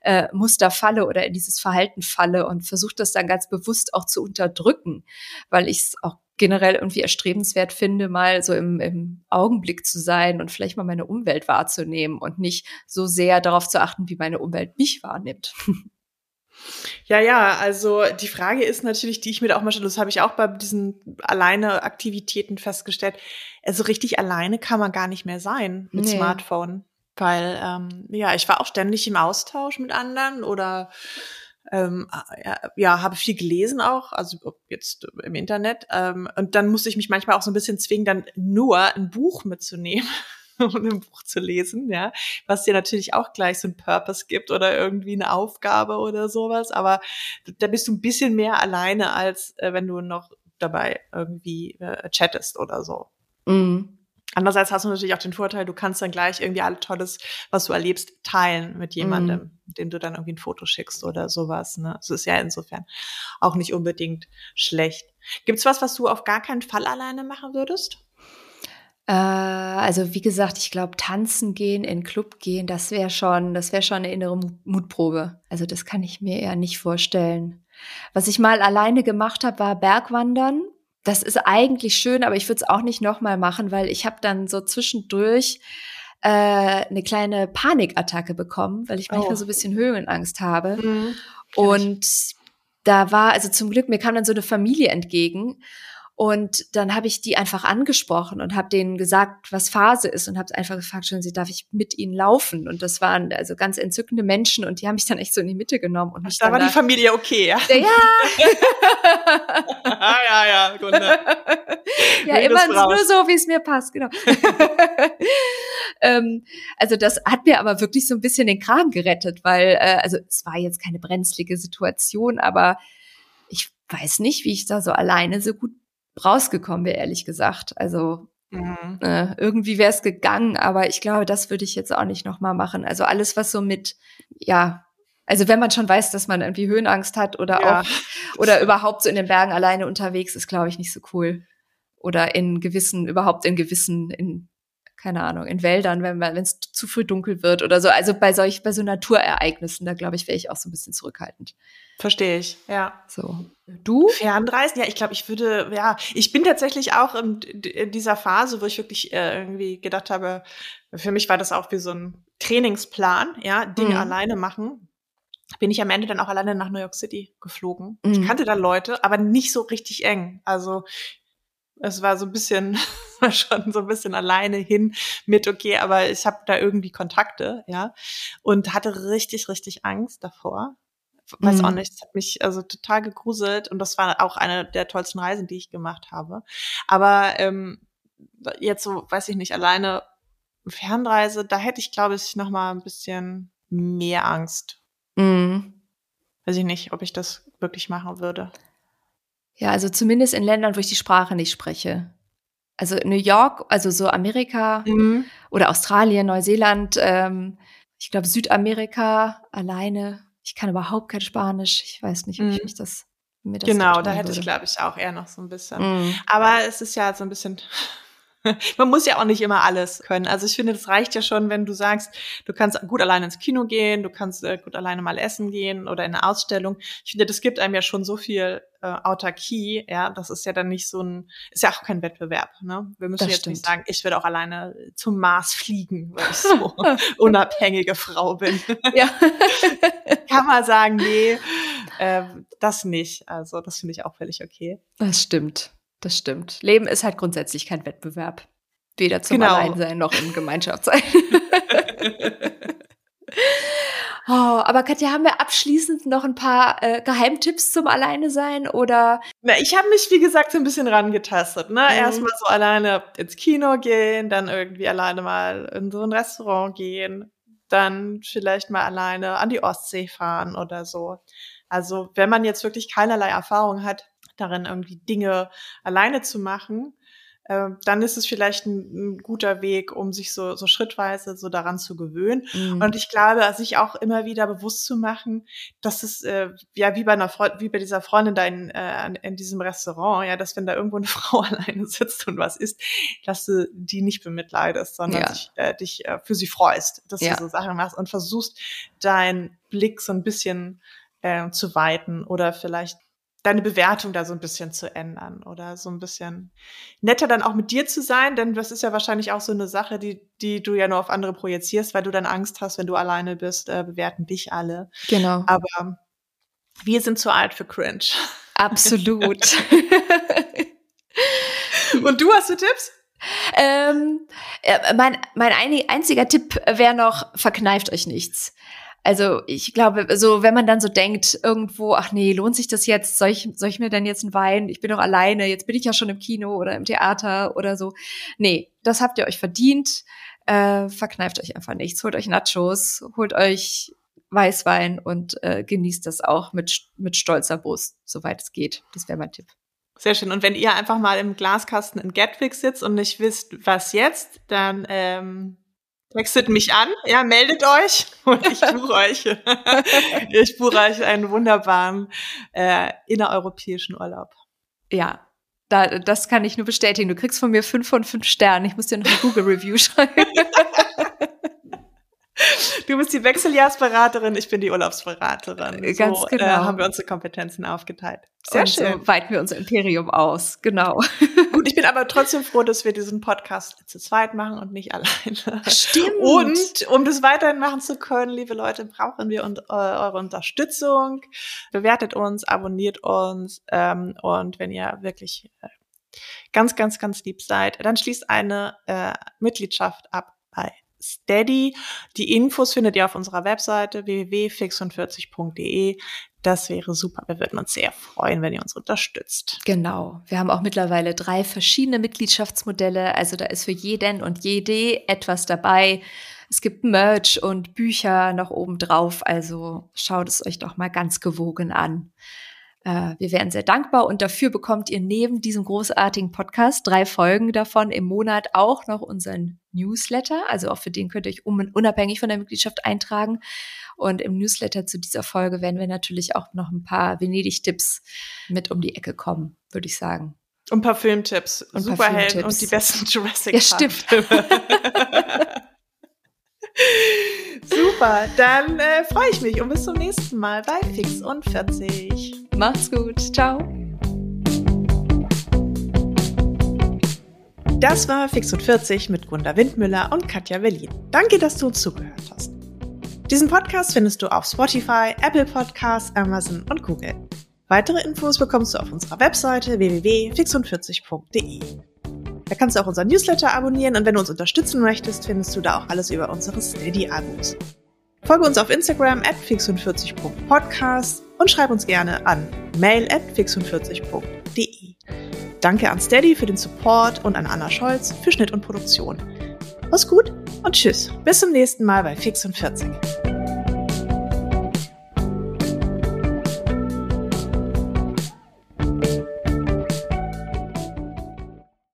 äh, Muster falle oder in dieses Verhalten falle und versuche das dann ganz bewusst auch zu unterdrücken, weil ich es auch generell irgendwie erstrebenswert finde, mal so im, im Augenblick zu sein und vielleicht mal meine Umwelt wahrzunehmen und nicht so sehr darauf zu achten, wie meine Umwelt mich wahrnimmt. Ja, ja, also die Frage ist natürlich, die ich mir da auch mal stelle, das habe ich auch bei diesen alleine Aktivitäten festgestellt. Also richtig alleine kann man gar nicht mehr sein mit nee. Smartphone. Weil, ähm, ja, ich war auch ständig im Austausch mit anderen oder ähm, ja, habe viel gelesen auch, also jetzt im Internet. Ähm, und dann musste ich mich manchmal auch so ein bisschen zwingen, dann nur ein Buch mitzunehmen und ein Buch zu lesen, ja, was dir natürlich auch gleich so ein Purpose gibt oder irgendwie eine Aufgabe oder sowas. Aber da bist du ein bisschen mehr alleine, als äh, wenn du noch dabei irgendwie äh, chattest oder so. Mhm. Andererseits hast du natürlich auch den Vorteil, du kannst dann gleich irgendwie alles Tolles, was du erlebst, teilen mit jemandem, mm. dem du dann irgendwie ein Foto schickst oder sowas. Ne? Das ist ja insofern auch nicht unbedingt schlecht. Gibt's was, was du auf gar keinen Fall alleine machen würdest? Äh, also wie gesagt, ich glaube, tanzen gehen, in Club gehen, das wäre schon, das wäre schon eine innere Mutprobe. Also das kann ich mir eher nicht vorstellen. Was ich mal alleine gemacht habe, war Bergwandern das ist eigentlich schön, aber ich würde es auch nicht nochmal machen, weil ich habe dann so zwischendurch äh, eine kleine Panikattacke bekommen, weil ich manchmal oh. so ein bisschen Höhenangst habe. Mhm. Und da war, also zum Glück, mir kam dann so eine Familie entgegen und dann habe ich die einfach angesprochen und habe denen gesagt, was Phase ist und habe einfach gefragt, schön, sie darf ich mit ihnen laufen? Und das waren also ganz entzückende Menschen und die haben mich dann echt so in die Mitte genommen und mich da war die Familie okay, ja. Ja. ah, ja, ja, Gunde. ja, immer nur so, wie es mir passt, genau. ähm, also das hat mir aber wirklich so ein bisschen den Kram gerettet, weil äh, also es war jetzt keine brenzlige Situation, aber ich weiß nicht, wie ich da so alleine so gut rausgekommen wäre, ehrlich gesagt. Also mhm. äh, irgendwie wäre es gegangen, aber ich glaube, das würde ich jetzt auch nicht nochmal machen. Also alles, was so mit, ja, also wenn man schon weiß, dass man irgendwie Höhenangst hat oder ja. auch oder überhaupt so in den Bergen alleine unterwegs ist, glaube ich, nicht so cool. Oder in gewissen, überhaupt in gewissen, in keine Ahnung, in Wäldern, wenn es zu früh dunkel wird oder so. Also bei solch, bei so Naturereignissen, da glaube ich, wäre ich auch so ein bisschen zurückhaltend. Verstehe ich, ja. So. Du? Fernreisen? Ja, ich glaube, ich würde, ja, ich bin tatsächlich auch in, in dieser Phase, wo ich wirklich äh, irgendwie gedacht habe, für mich war das auch wie so ein Trainingsplan, ja, Dinge mhm. alleine machen. Bin ich am Ende dann auch alleine nach New York City geflogen. Mhm. Ich kannte da Leute, aber nicht so richtig eng. Also es war so ein bisschen, war schon so ein bisschen alleine hin mit, okay, aber ich habe da irgendwie Kontakte, ja, und hatte richtig, richtig Angst davor. Weiß mhm. auch nicht, es hat mich also total gegruselt und das war auch eine der tollsten Reisen, die ich gemacht habe. Aber ähm, jetzt so, weiß ich nicht, alleine Fernreise, da hätte ich, glaube ich, noch mal ein bisschen mehr Angst. Mhm. Weiß ich nicht, ob ich das wirklich machen würde. Ja, also zumindest in Ländern, wo ich die Sprache nicht spreche. Also New York, also so Amerika mhm. oder Australien, Neuseeland, ähm, ich glaube Südamerika alleine. Ich kann überhaupt kein Spanisch. Ich weiß nicht, ob mhm. ich mich das genau, da hätte würde. ich, glaube ich, auch eher noch so ein bisschen. Mm. Aber es ist ja so ein bisschen Man muss ja auch nicht immer alles können. Also ich finde, das reicht ja schon, wenn du sagst, du kannst gut alleine ins Kino gehen, du kannst äh, gut alleine mal essen gehen oder in eine Ausstellung. Ich finde, das gibt einem ja schon so viel äh, Autarkie, ja, das ist ja dann nicht so ein, ist ja auch kein Wettbewerb, ne? Wir müssen das jetzt stimmt. nicht sagen, ich würde auch alleine zum Mars fliegen, weil ich so unabhängige Frau bin. Ja. Kann man sagen, nee, äh, das nicht. Also das finde ich auch völlig okay. Das stimmt. Das stimmt. Leben ist halt grundsätzlich kein Wettbewerb. Weder zum genau. Alleinsein noch im Gemeinschaftssein. oh, aber Katja, haben wir abschließend noch ein paar äh, Geheimtipps zum Alleine sein oder? Na, ich habe mich, wie gesagt, so ein bisschen rangetastet. Ne? Mhm. Erstmal so alleine ins Kino gehen, dann irgendwie alleine mal in so ein Restaurant gehen, dann vielleicht mal alleine an die Ostsee fahren oder so. Also wenn man jetzt wirklich keinerlei Erfahrung hat, darin, irgendwie Dinge alleine zu machen, äh, dann ist es vielleicht ein, ein, guter Weg, um sich so, so schrittweise so daran zu gewöhnen. Mhm. Und ich glaube, sich auch immer wieder bewusst zu machen, dass es äh, ja wie bei einer Freund, wie bei dieser Freundin da in, äh, in diesem Restaurant, ja, dass wenn da irgendwo eine Frau alleine sitzt und was isst, dass du die nicht bemitleidest, sondern ja. dich, äh, dich äh, für sie freust, dass ja. du so Sachen machst und versuchst, deinen Blick so ein bisschen äh, zu weiten oder vielleicht deine Bewertung da so ein bisschen zu ändern oder so ein bisschen netter dann auch mit dir zu sein, denn das ist ja wahrscheinlich auch so eine Sache, die, die du ja nur auf andere projizierst, weil du dann Angst hast, wenn du alleine bist, äh, bewerten dich alle. Genau. Aber wir sind zu alt für Cringe. Absolut. Und du hast du Tipps? Ähm, äh, mein, mein einziger Tipp wäre noch, verkneift euch nichts. Also ich glaube, so wenn man dann so denkt, irgendwo, ach nee, lohnt sich das jetzt? Soll ich, soll ich mir denn jetzt einen Wein? Ich bin doch alleine, jetzt bin ich ja schon im Kino oder im Theater oder so. Nee, das habt ihr euch verdient. Äh, verkneift euch einfach nichts. Holt euch Nachos, holt euch Weißwein und äh, genießt das auch mit, mit stolzer Brust, soweit es geht. Das wäre mein Tipp. Sehr schön. Und wenn ihr einfach mal im Glaskasten in Gatwick sitzt und nicht wisst, was jetzt, dann ähm, Textet mich an, ja, meldet euch und ich buche euch. ich buche euch einen wunderbaren äh, innereuropäischen Urlaub. Ja, da, das kann ich nur bestätigen. Du kriegst von mir fünf von fünf Sternen. Ich muss dir noch eine Google-Review schreiben. Du bist die Wechseljahrsberaterin, ich bin die Urlaubsberaterin. Äh, ganz so, genau. Äh, haben wir unsere Kompetenzen aufgeteilt. Sehr Und schön. So weiten wir unser Imperium aus. Genau. Gut, ich bin aber trotzdem froh, dass wir diesen Podcast zu zweit machen und nicht alleine. Stimmt. Und um das weiterhin machen zu können, liebe Leute, brauchen wir und, äh, eure Unterstützung. Bewertet uns, abonniert uns ähm, und wenn ihr wirklich äh, ganz, ganz, ganz lieb seid, dann schließt eine äh, Mitgliedschaft ab bei Steady. Die Infos findet ihr auf unserer Webseite www.fix40.de. Das wäre super. Wir würden uns sehr freuen, wenn ihr uns unterstützt. Genau. Wir haben auch mittlerweile drei verschiedene Mitgliedschaftsmodelle. Also da ist für jeden und jede etwas dabei. Es gibt Merch und Bücher noch oben drauf. Also schaut es euch doch mal ganz gewogen an. Äh, wir wären sehr dankbar und dafür bekommt ihr neben diesem großartigen Podcast drei Folgen davon im Monat auch noch unseren Newsletter. Also auch für den könnt ihr euch unabhängig von der Mitgliedschaft eintragen. Und im Newsletter zu dieser Folge werden wir natürlich auch noch ein paar Venedig-Tipps mit um die Ecke kommen, würde ich sagen. Und ein paar Filmtipps, und Superhelden und die besten Jurassic ja, Filme. Super, dann äh, freue ich mich und bis zum nächsten Mal bei Fix und 40. Macht's gut, ciao. Das war Fix und 40 mit Gunda Windmüller und Katja Berlin. Danke, dass du uns zugehört hast. Diesen Podcast findest du auf Spotify, Apple Podcasts, Amazon und Google. Weitere Infos bekommst du auf unserer Webseite www.fix40.de. Da kannst du auch unseren Newsletter abonnieren und wenn du uns unterstützen möchtest, findest du da auch alles über unsere Steady-Abos. Folge uns auf Instagram at fix40.podcast und schreib uns gerne an mail at fix40.de. Danke an Steady für den Support und an Anna Scholz für Schnitt und Produktion. Mach's gut und tschüss. Bis zum nächsten Mal bei Fix und 40.